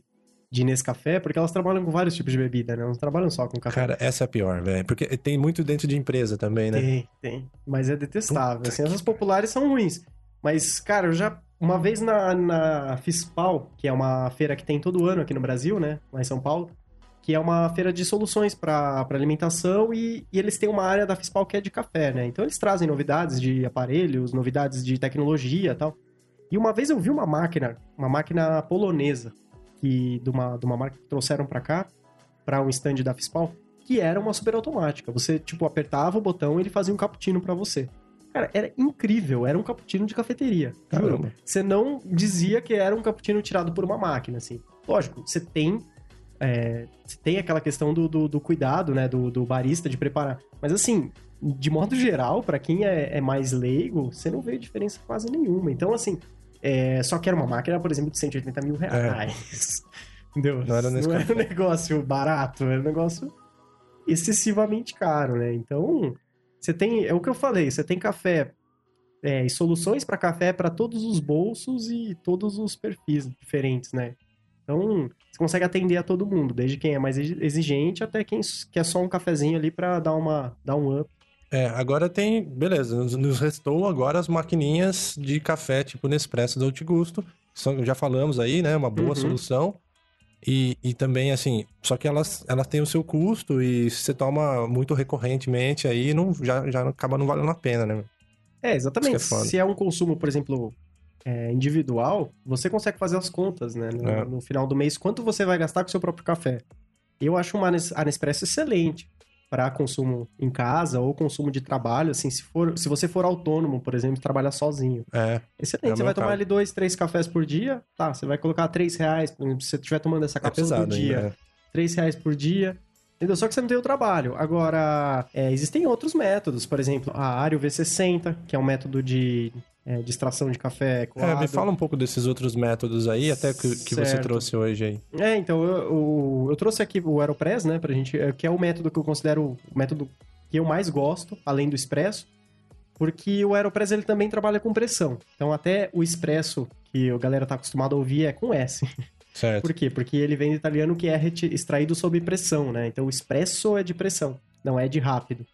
de Nescafé, porque elas trabalham com vários tipos de bebida, né? Não trabalham só com café. Cara, essa é a pior, velho. Porque tem muito dentro de empresa também, né? Tem, tem. Mas é detestável. Puta Assim, essas populares são ruins. Mas, cara, eu já. Uma vez na, na FISPAL, que é uma feira que tem todo ano aqui no Brasil, né? Lá em São Paulo, que é uma feira de soluções para alimentação e, e eles têm uma área da FISPAL que é de café, né? Então eles trazem novidades de aparelhos, novidades de tecnologia e tal. E uma vez eu vi uma máquina, uma máquina polonesa, que de uma, de uma marca que trouxeram para cá, para um stand da FISPAL, que era uma super automática. Você, tipo, apertava o botão e ele fazia um cappuccino para você. Cara, era incrível, era um cappuccino de cafeteria. Juro. Caramba. Você não dizia que era um cappuccino tirado por uma máquina, assim. Lógico, você tem. é, você tem aquela questão do, do, do cuidado, né? Do, do barista de preparar. Mas assim, de modo geral, pra quem é, é mais leigo, você não vê diferença quase nenhuma. Então, assim, é, só que era uma máquina, por exemplo, de 180 mil reais. *laughs* Entendeu? É. Não era não era um negócio barato, era um negócio excessivamente caro, né? Então, você tem. É o que eu falei, você tem café é, e soluções para café para todos os bolsos e todos os perfis diferentes, né? Então, você consegue atender a todo mundo, desde quem é mais exigente até quem quer só um cafezinho ali para dar uma dar um up. É, agora tem. Beleza, nos, nos restou agora as maquininhas de café, tipo Nespresso do Gusto. São, já falamos aí, né? Uma boa Uhum. solução. E, e também, assim, só que elas, elas têm o seu custo e se você toma muito recorrentemente aí, não, já, já acaba não valendo a pena, né? É, exatamente. É. Se é um consumo, por exemplo, é, individual, você consegue fazer as contas, né? No, É. no final do mês, quanto você vai gastar com o seu próprio café. Eu acho uma a Nespresso excelente para consumo em casa ou consumo de trabalho, assim, se, for, se você for autônomo, por exemplo, trabalhar sozinho. É, Excelente, É você vai tomar caso. ali dois, três cafés por dia, tá, você vai colocar três reais, se você estiver tomando essa é cápsula pesado por dia, ainda. né? três reais por dia. Entendeu? Só que você não tem o trabalho. Agora, é, existem outros métodos, por exemplo, a Ario V60, que é um método de, é, de extração de café É, coado. me fala um pouco desses outros métodos aí, até que, que você trouxe hoje aí. É, então, eu, eu, eu trouxe aqui o Aeropress, né, pra gente, é, que é o método que eu considero o método que eu mais gosto, além do Expresso, porque o Aeropress ele também trabalha com pressão. Então, até o Expresso, que a galera tá acostumada a ouvir, é com S. *laughs* Certo. Por quê? Porque ele vem do italiano que é extraído sob pressão, né? Então o espresso é de pressão, não é de rápido.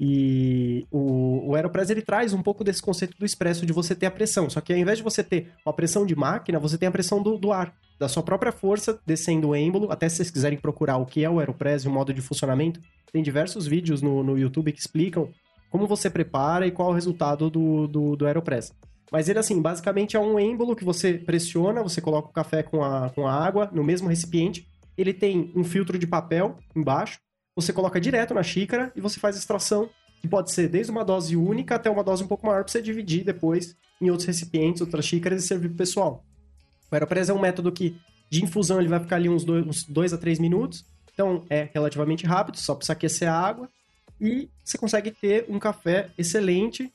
E o, o Aeropress ele traz um pouco desse conceito do expresso de você ter a pressão. Só que ao invés de você ter a pressão de máquina, você tem a pressão do, do ar, da sua própria força descendo o êmbolo. Até se vocês quiserem procurar o que é o Aeropress e o modo de funcionamento, tem diversos vídeos no, no YouTube que explicam como você prepara e qual é o resultado do, do, do Aeropress. Mas ele, assim, basicamente é um êmbolo que você pressiona, você coloca o café com a, com a água no mesmo recipiente. Ele tem um filtro de papel embaixo. Você coloca direto na xícara e você faz extração, que pode ser desde uma dose única até uma dose um pouco maior para você dividir depois em outros recipientes, outras xícaras e servir pro pessoal. O Aeropress é um método que, de infusão, ele vai ficar ali uns dois, uns dois a três minutos. Então, é relativamente rápido, só precisa aquecer a água. E você consegue ter um café excelente,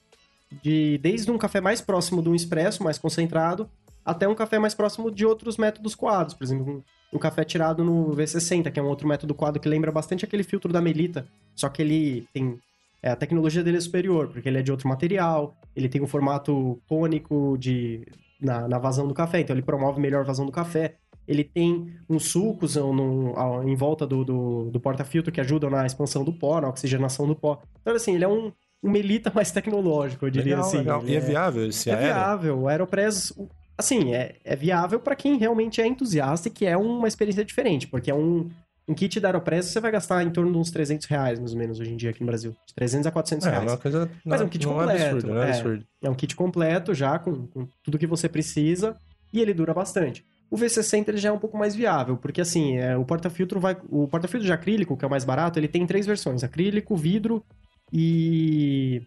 de desde um café mais próximo de um expresso, mais concentrado, até um café mais próximo de outros métodos coados. Por exemplo, um, um café tirado no V60, que é um outro método coado que lembra bastante aquele filtro da Melita, só que ele tem... é, a tecnologia dele é superior, porque ele é de outro material, ele tem um formato cônico de, na, na vazão do café, então ele promove melhor vazão do café. Ele tem uns sucos no- no- ao- em volta do, do, do porta-filtro que ajudam na expansão do pó, na oxigenação do pó. Então, assim, ele é um, um melita *laughs* mais tecnológico, eu diria legal, assim. legal. E é viável esse é viável. O Aeropress, Assim, é, é viável para quem realmente é entusiasta e que é uma experiência diferente, porque é um, um kit da Aeropress você vai gastar em torno de uns 300 reais, mais ou menos, hoje em dia aqui no Brasil. De 300 a 400 É, reais. uma coisa. Mas não, é um kit não completo. É absurdo, é, é. absurdo. É um kit completo já, com, com tudo que você precisa, e ele dura bastante. O V60 ele já é um pouco mais viável, porque assim, é, o porta-filtro vai. O porta-filtro de acrílico, que é o mais barato, ele tem três versões: acrílico, vidro e.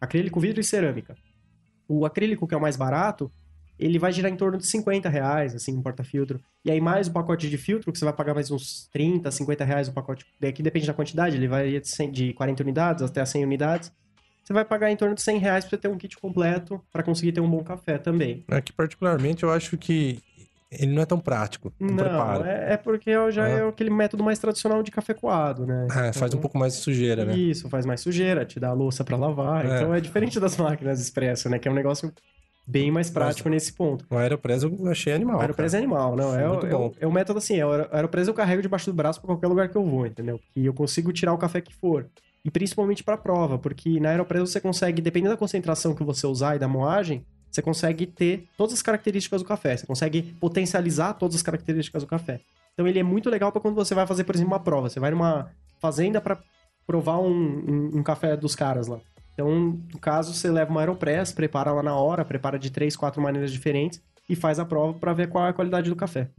Acrílico, vidro e cerâmica. O acrílico, que é o mais barato, ele vai girar em torno de 50 reais, assim, um porta-filtro. E aí, mais o pacote de filtro, que você vai pagar mais uns 30, 50 reais o pacote. Daqui depende da quantidade, ele vai de, 100 de 40 unidades até 100 unidades. Você vai pagar em torno de 100 reais pra você ter um kit completo para conseguir ter um bom café também. É que, particularmente, eu acho que ele não é tão prático. Não, preparo. é, é porque já é. É. aquele método mais tradicional de café coado, né? É, faz um Então, pouco mais de sujeira, né? Isso, faz mais sujeira, te dá a louça pra lavar. É. Então é diferente das máquinas expresso, né? Que é um negócio bem mais prático nesse ponto. O Aeropress eu achei animal. O Aeropress é cara. animal, não. É, Muito é, bom. é o método assim, é o Aero- Aeropress eu carrego debaixo do braço pra qualquer lugar que eu vou, entendeu? E eu consigo tirar o café que for. E principalmente pra prova, porque na Aeropress você consegue, dependendo da concentração que você usar e da moagem, você consegue ter todas as características do café. Você consegue potencializar todas as características do café. Então ele é muito legal pra quando você vai fazer, por exemplo, uma prova. Você vai numa fazenda pra provar um, um- um café dos caras lá. Então, no caso, você leva uma Aeropress, prepara lá na hora, prepara de três, quatro maneiras diferentes e faz a prova pra ver qual é a qualidade do café.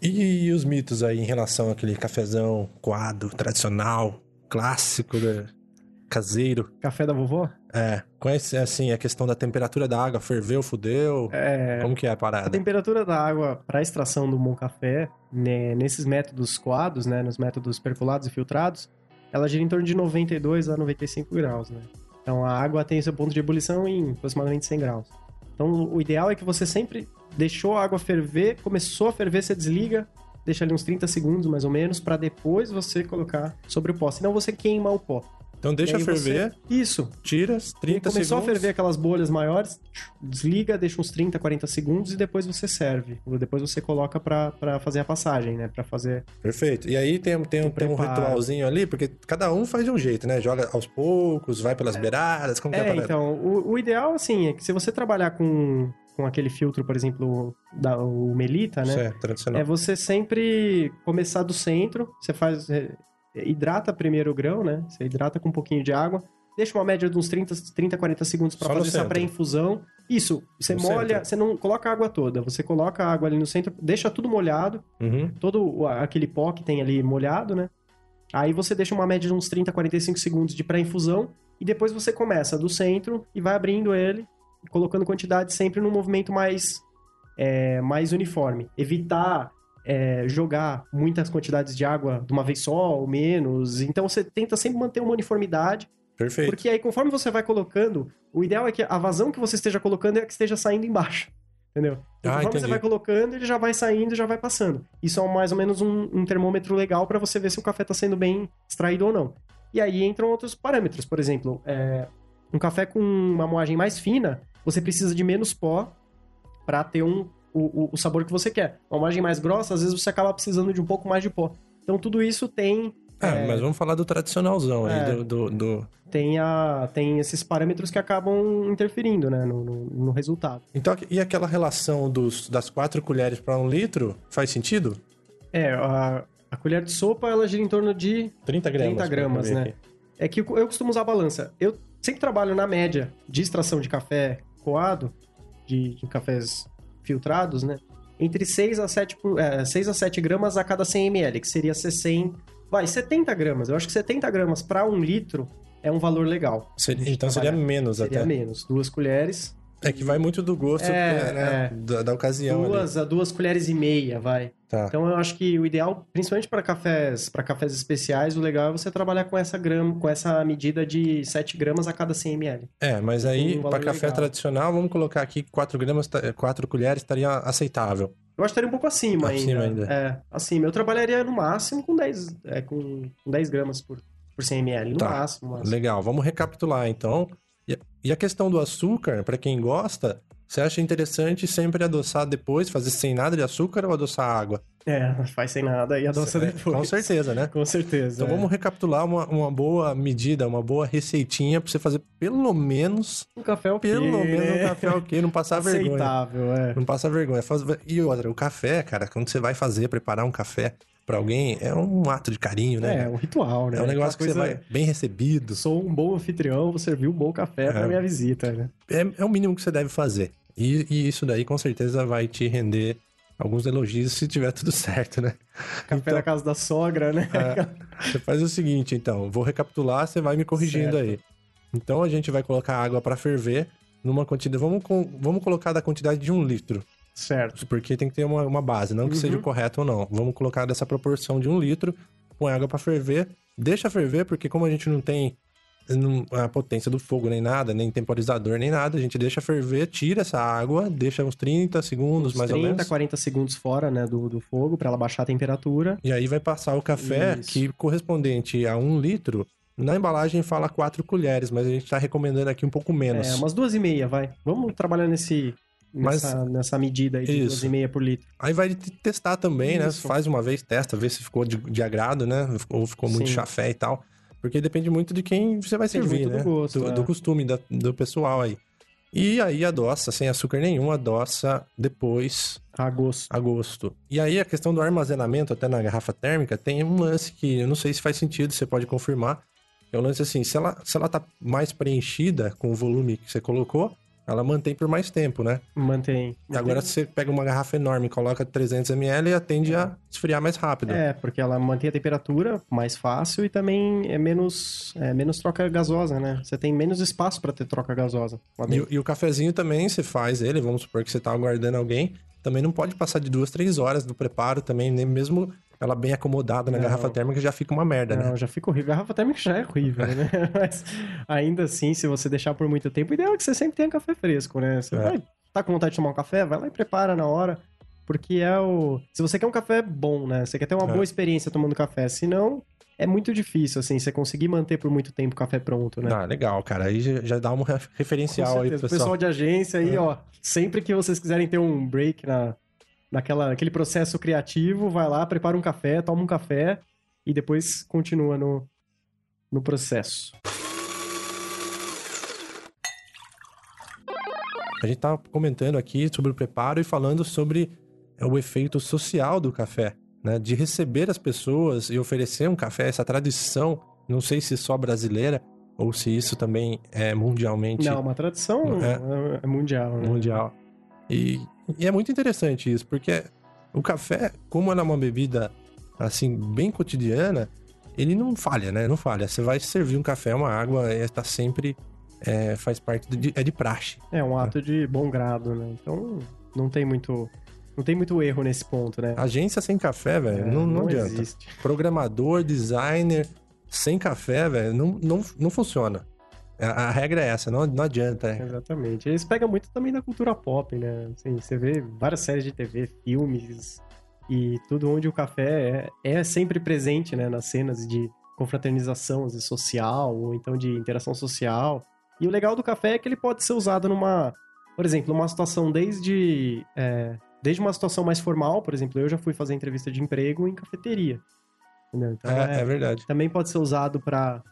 E os mitos aí em relação àquele cafezão coado, tradicional, clássico, né? caseiro? Café da vovó? É. Conhece, assim, a questão da temperatura da água, ferveu, fudeu? É, Como que é a a parada? temperatura da água para extração do bom café, né, nesses métodos coados, né, nos métodos percolados e filtrados, ela gira em torno de 92 a 95 graus, né? Então a água tem seu ponto de ebulição em aproximadamente 100 graus. Então o ideal é que você sempre deixou a água ferver, começou a ferver, você desliga, deixa ali uns 30 segundos mais ou menos, para depois você colocar sobre o pó. Senão você queima o pó. Então deixa aí você- ferver, Isso. tira, E 30 começou segundos. a ferver aquelas bolhas maiores, desliga, deixa uns 30, 40 segundos e depois você serve. Depois você coloca pra, pra fazer a passagem, né? Pra fazer. Perfeito. E aí tem, tem, O tem um ritualzinho ali, porque cada um faz de um jeito, né? Joga aos poucos, vai pelas beiradas, como que é a É, parada? então, o, o ideal, assim, é que se você trabalhar com, com aquele filtro, por exemplo, da, o Melita, né? É tradicional. É você sempre começar do centro, você faz. Hidrata primeiro o grão, né? Você hidrata com um pouquinho de água, deixa uma média de uns 30, 30 40 segundos para fazer essa pré-infusão. Isso, você No molha, centro. você não coloca a água toda, você coloca a água ali no centro, deixa tudo molhado, Uhum. todo aquele pó que tem ali molhado, né? Aí você deixa uma média de uns 30, 45 segundos de pré-infusão e depois você começa do centro e vai abrindo ele, colocando quantidade sempre num movimento mais, é, mais uniforme. Evitar é, jogar muitas quantidades de água de uma vez só ou menos. Então você tenta sempre manter uma uniformidade, Perfeito. porque aí conforme você vai colocando, o ideal é que a vazão que você esteja colocando é a que esteja saindo embaixo. *laughs* Entendeu? Então, Ah, conforme entendi. você vai colocando, ele já vai saindo, já vai passando. Isso é mais ou menos um, um termômetro legal para você ver se o café está sendo bem extraído ou não. E aí entram outros parâmetros. Por exemplo, é, um café com uma moagem mais fina, você precisa de menos pó para ter um, o, o- o sabor que você quer. Uma moagem mais grossa, às vezes você acaba precisando de um pouco mais de pó. Então tudo isso tem É, mas vamos falar do tradicionalzão É. aí, do, do, do- tem, a, tem esses parâmetros que acabam interferindo né, no, no, no resultado. Então, e aquela relação dos, das quatro colheres para um litro, faz sentido? É, a, a colher de sopa ela gira em torno de 30 gramas. 30 gramas, né? aqui. É que eu costumo usar a balança. Eu sempre trabalho na média de extração de café coado, de, de cafés filtrados, né? Entre 6 a 7, por- é, 6 a 7 gramas a cada 100 ml, que seria 60... Vai, 70 gramas. Eu acho que 70 gramas para um litro é um valor legal. Seria- então seria menos Seria até. menos. Duas colheres. É que vai muito do gosto É, né, é. Da, da ocasião ali. Duas a duas colheres e meia, vai. Tá. Então eu acho que o ideal, principalmente para cafés, para cafés especiais, o legal é você trabalhar com essa grama, com essa medida de 7 gramas a cada 100 ml. É, mas aí, um para café legal. tradicional, vamos colocar aqui 4 gramas, ta- 4 colheres estaria aceitável. Eu acho que estaria um pouco acima, Acima ainda. ainda. É, acima. Eu trabalharia no máximo com 10, é, com, com 10 gramas por, por 100 ml, no Tá. máximo. no máximo. Legal, vamos recapitular então. E, a questão do açúcar, para quem gosta, você acha interessante sempre adoçar depois, fazer sem nada de açúcar ou adoçar água? É, faz sem nada e adoça É, depois. Com certeza, né? Com certeza. Então é. vamos recapitular uma, uma boa medida, uma boa receitinha pra você fazer pelo menos, Um café ok, pelo menos um café ok, não passar vergonha. Aceitável, é. Não passa vergonha. E outra, o café, cara, quando você vai fazer, preparar um café pra alguém, é um ato de carinho, né? É, um ritual, né? É um negócio que você vai bem recebido. Sou um bom anfitrião, vou servir um bom café pra É. minha visita, né? É, é o mínimo que você deve fazer. E, e isso daí com certeza vai te render alguns elogios se tiver tudo *laughs* certo, né? Café Então- na casa da sogra, né? Você faz o seguinte, então, vou recapitular, você vai me corrigindo Certo. aí. Então a gente vai colocar água pra ferver numa quantidade. Vamos, com- vamos colocar da quantidade de um litro. Certo. Porque tem que ter uma, uma base, não que Uhum. seja correto ou não. Vamos colocar dessa proporção de um litro, põe água pra ferver, deixa ferver, porque como a gente não tem a potência do fogo nem nada, nem temporizador nem nada, a gente deixa ferver, tira essa água, deixa uns 30 segundos Uns mais 30, ou menos. 40 segundos fora, né, do, do fogo, pra ela baixar a temperatura. E aí vai passar o café, Isso. que correspondente a um litro. Na embalagem fala quatro colheres, mas a gente tá recomendando aqui um pouco menos. É, umas duas e meia, vai. Vamos trabalhar nesse, Mas- nessa, nessa medida aí de Isso. duas e meia por litro. Aí vai te- testar também, né? Isso. Faz uma vez, testa, vê se ficou de, de agrado, né? Ou ficou muito Sim. chafé e tal. Porque depende muito de quem você vai Depende servir, né? do gosto, do, é. do costume da- do pessoal aí. E aí adoça, sem açúcar nenhum, adoça depois, A gosto. a gosto. E aí a questão do armazenamento, até na garrafa térmica, tem um lance que eu não sei se faz sentido, você pode confirmar. É o lance assim, se ela, se ela tá mais preenchida com o volume que você colocou, ela mantém por mais tempo, né? Mantém. E agora você pega uma garrafa enorme, coloca 300ml e tende a esfriar mais rápido. É, porque ela mantém a temperatura mais fácil e também é menos, é menos troca gasosa, né? Você tem menos espaço pra ter troca gasosa. E, e o cafezinho também, você faz ele, vamos supor que você tá aguardando alguém, também não pode passar de duas, três horas do preparo também, nem mesmo ela bem acomodada na Não. garrafa térmica já fica uma merda, né? Não, já fica horrível. Garrafa térmica já é horrível, né? *laughs* Mas ainda assim, se você deixar por muito tempo, o ideal é que você sempre tenha café fresco, né? Você É. vai tá com vontade de tomar um café, vai lá e prepara na hora. Porque é o. Se você quer um café bom, né? Você quer ter uma É. boa experiência tomando café. Senão, é muito difícil, assim, você conseguir manter por muito tempo o café pronto, né? Ah, legal, cara. Aí já, dá um referencial aí pro pessoal pessoal. de agência aí, É. ó. Sempre que vocês quiserem ter um break na, naquela, naquele processo criativo, vai lá, prepara um café, toma um café e depois continua no, no processo. A gente tá comentando aqui sobre o preparo e falando sobre é, o efeito social do café, né? De receber as pessoas e oferecer um café, essa tradição, não sei se só brasileira ou se isso também é mundialmente Não, uma tradição É. é, é mundial, né? mundial. E, e é muito interessante isso, porque o café, como ela é uma bebida assim bem cotidiana, ele não falha, né? Não falha. Você vai servir um café, uma água, está sempre é, faz parte de, é de praxe. É um ato de bom grado, né? Então não tem muito. Não tem muito erro nesse ponto, né? Agência sem café, velho, É, não, não, adianta. existe. Programador, designer sem café, velho, não, não, não funciona. A, a regra é essa, não, não adianta. é. Exatamente. Eles pegam muito também da cultura pop, né? Assim, você vê várias séries de TV, filmes e tudo onde o café é, é sempre presente, né? Nas cenas de confraternização social ou então de interação social. E o legal do café é que ele pode ser usado numa, por exemplo, numa situação desde é, desde uma situação mais formal, por exemplo, eu já fui fazer entrevista de emprego em cafeteria. Entendeu? Então, É, é verdade. também pode ser usado para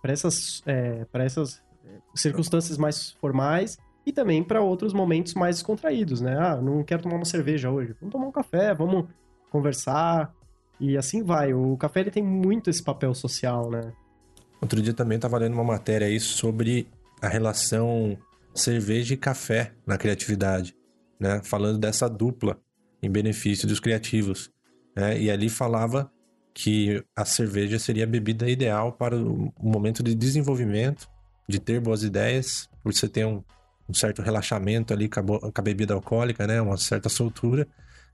para essas é, essas é, circunstâncias mais formais e também para outros momentos mais descontraídos, né? Ah, não quero tomar uma cerveja hoje, vamos tomar um café, vamos conversar e assim vai. O café ele tem muito esse papel social, né? Outro dia também tava lendo uma matéria aí sobre a relação cerveja e café na criatividade, né? Falando dessa dupla em benefício dos criativos, né? E ali falava que a cerveja seria a bebida ideal para o momento de desenvolvimento, de ter boas ideias, por você ter um, um certo relaxamento ali com a, com a bebida alcoólica, né? Uma certa soltura.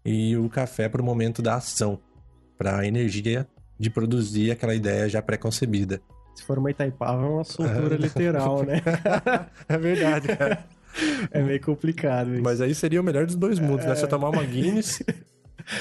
E o café para o momento da ação, para a energia de produzir aquela ideia já pré-concebida. Se for uma Itaipava, é uma soltura É. literal, né? *laughs* é verdade, cara. É meio complicado isso. Mas aí seria o melhor dos dois mundos, né? Você tomar uma Guinness *laughs*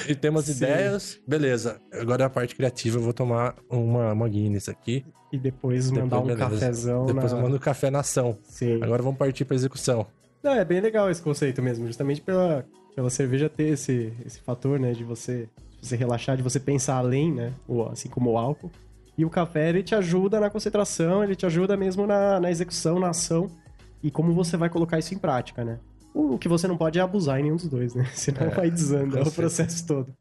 e temos Sim. ideias. Beleza. Agora a parte criativa, eu vou tomar uma, uma Guinness aqui. E depois mandar Depois, um beleza. cafezão Depois na... eu mando o café na ação. Sim. Agora vamos partir pra execução. Não, é bem legal esse conceito mesmo, justamente pela, pela cerveja ter esse, esse fator, né, de você, de você relaxar, de você pensar além, né, ou, assim como o álcool. E o café, ele te ajuda na concentração, ele te ajuda mesmo na, na execução, na ação, e como você vai colocar isso em prática, né. O que você não pode é abusar em nenhum dos dois, né, *laughs* senão É, vai desanda o processo todo.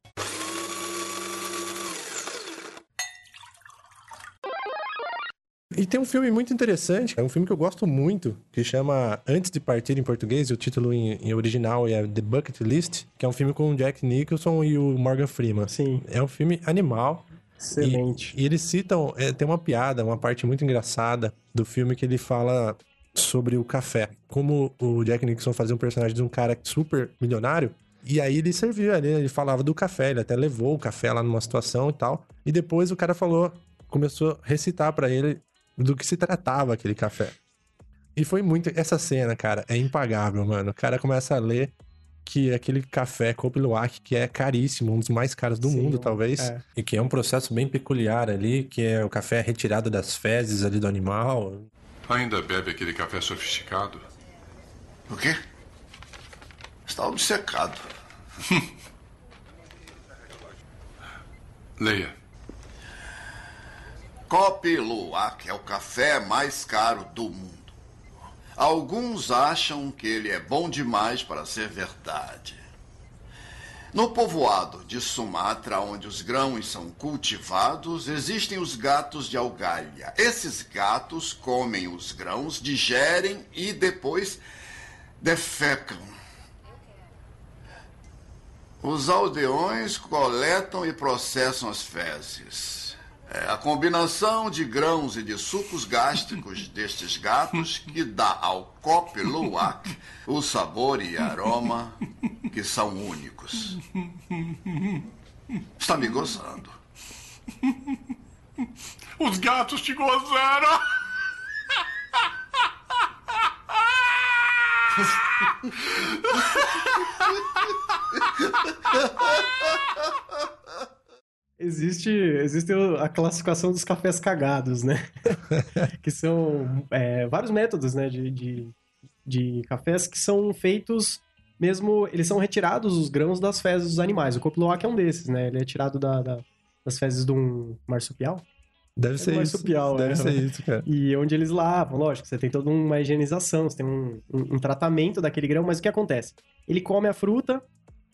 E tem um filme muito interessante, é um filme que eu gosto muito, que chama Antes de Partir em português, e o título em, em original é The Bucket List, que é um filme com o Jack Nicholson e o Morgan Freeman. Sim, É um filme animal. excelente. E, e eles citam, é, tem uma piada, uma parte muito engraçada do filme que ele fala sobre o café. Como o Jack Nicholson fazia um personagem de um cara super milionário, e aí ele servia ali, ele falava do café, ele até levou o café lá numa situação e tal. E depois o cara falou, começou a recitar pra ele do que se tratava aquele café. E foi muito. Essa cena, cara, é impagável, mano. O cara começa a ler que aquele café Cope Luwak, que é caríssimo, um dos mais caros do Sim, mundo, talvez. é. E que é um processo bem peculiar ali, que é o café retirado das fezes ali do animal. Ainda bebe aquele café sofisticado? O quê? Está obcecado. *laughs* Leia. Kopi Luwak é o café mais caro do mundo. Alguns acham que ele é bom demais para ser verdade. No povoado de Sumatra, onde os grãos são cultivados, existem os gatos de algalha. Esses gatos comem os grãos, digerem e depois defecam. Os aldeões coletam e processam as fezes. É a combinação de grãos e de sucos gástricos destes gatos que dá ao Kopi Luwak o sabor e aroma que são únicos. Está me gozando. Os gatos te gozaram! *laughs* Existe, existe a classificação dos cafés cagados, né? *laughs* que são é, vários métodos, né, de, de, de cafés que são feitos mesmo... Eles são retirados os grãos das fezes dos animais. O Copiloac é um desses, né? Ele é tirado da, da- das fezes de um marsupial. Deve É ser isso. marsupial, Deve é. ser isso, cara. E onde eles lavam, lógico, você tem toda uma higienização, você tem um, um- um tratamento daquele grão, mas o que acontece? Ele come a fruta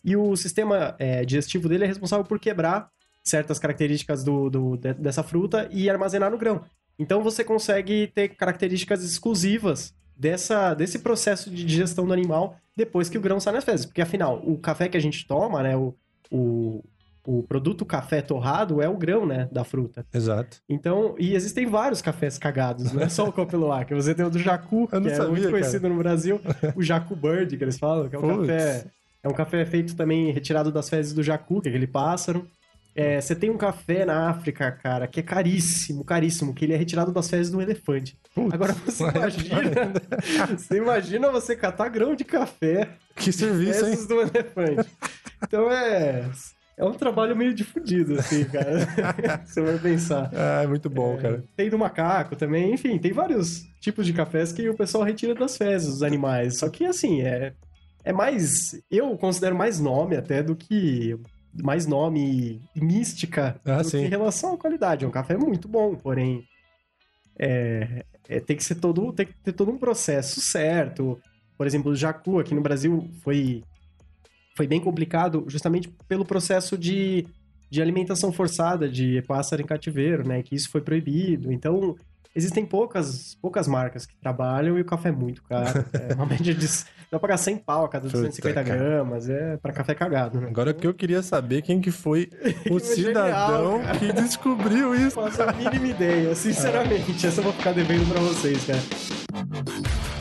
e o sistema é, digestivo dele é responsável por quebrar certas características do, do- de- dessa fruta e armazenar no grão. Então você consegue ter características exclusivas dessa, desse processo de digestão do animal depois que o grão sai nas fezes. Porque afinal, o café que a gente toma, né, o, o, o produto café torrado é o grão, né, da fruta. Exato. Então, e existem vários cafés cagados, não é só o Copiloac. Você tem o do Jacu, que é sabia, muito cara. conhecido no Brasil, o Jacu Bird, que eles falam, que é um Putz. café. É um café feito também retirado das fezes do jacu, que é aquele pássaro. É, você tem um café na África, cara, que é caríssimo, caríssimo, que ele é retirado das fezes do elefante. Putz, Agora você imagina, *laughs* você imagina você catar grão de café Que serviço, hein? fezes do elefante. Então é, é um trabalho meio difundido, assim, cara. *laughs* você vai pensar. Ah, é muito bom, É, cara. Tem do macaco também, enfim, tem vários tipos de cafés que o pessoal retira das fezes dos animais. Só que, assim, é, é mais. Eu considero mais nome até do que. Mais nome e mística Ah, em relação à qualidade. É um café muito bom, porém. É, é, tem que ser todo. Tem que ter todo um processo certo. Por exemplo, o Jacu aqui no Brasil foi. Foi bem complicado justamente pelo processo de de alimentação forçada de pássaro em cativeiro, né? Que isso foi proibido. Então, existem poucas, poucas marcas que trabalham e o café é muito caro. *laughs* É uma média de. Dá pra pagar 100 pau a cada Puta, 250 cara. gramas. É pra café cagado, né? Agora o que eu queria saber quem que foi *laughs* o cidadão genial, que descobriu isso. Não faço a mínima ideia, sinceramente. *laughs* Essa eu vou ficar devendo pra vocês, cara.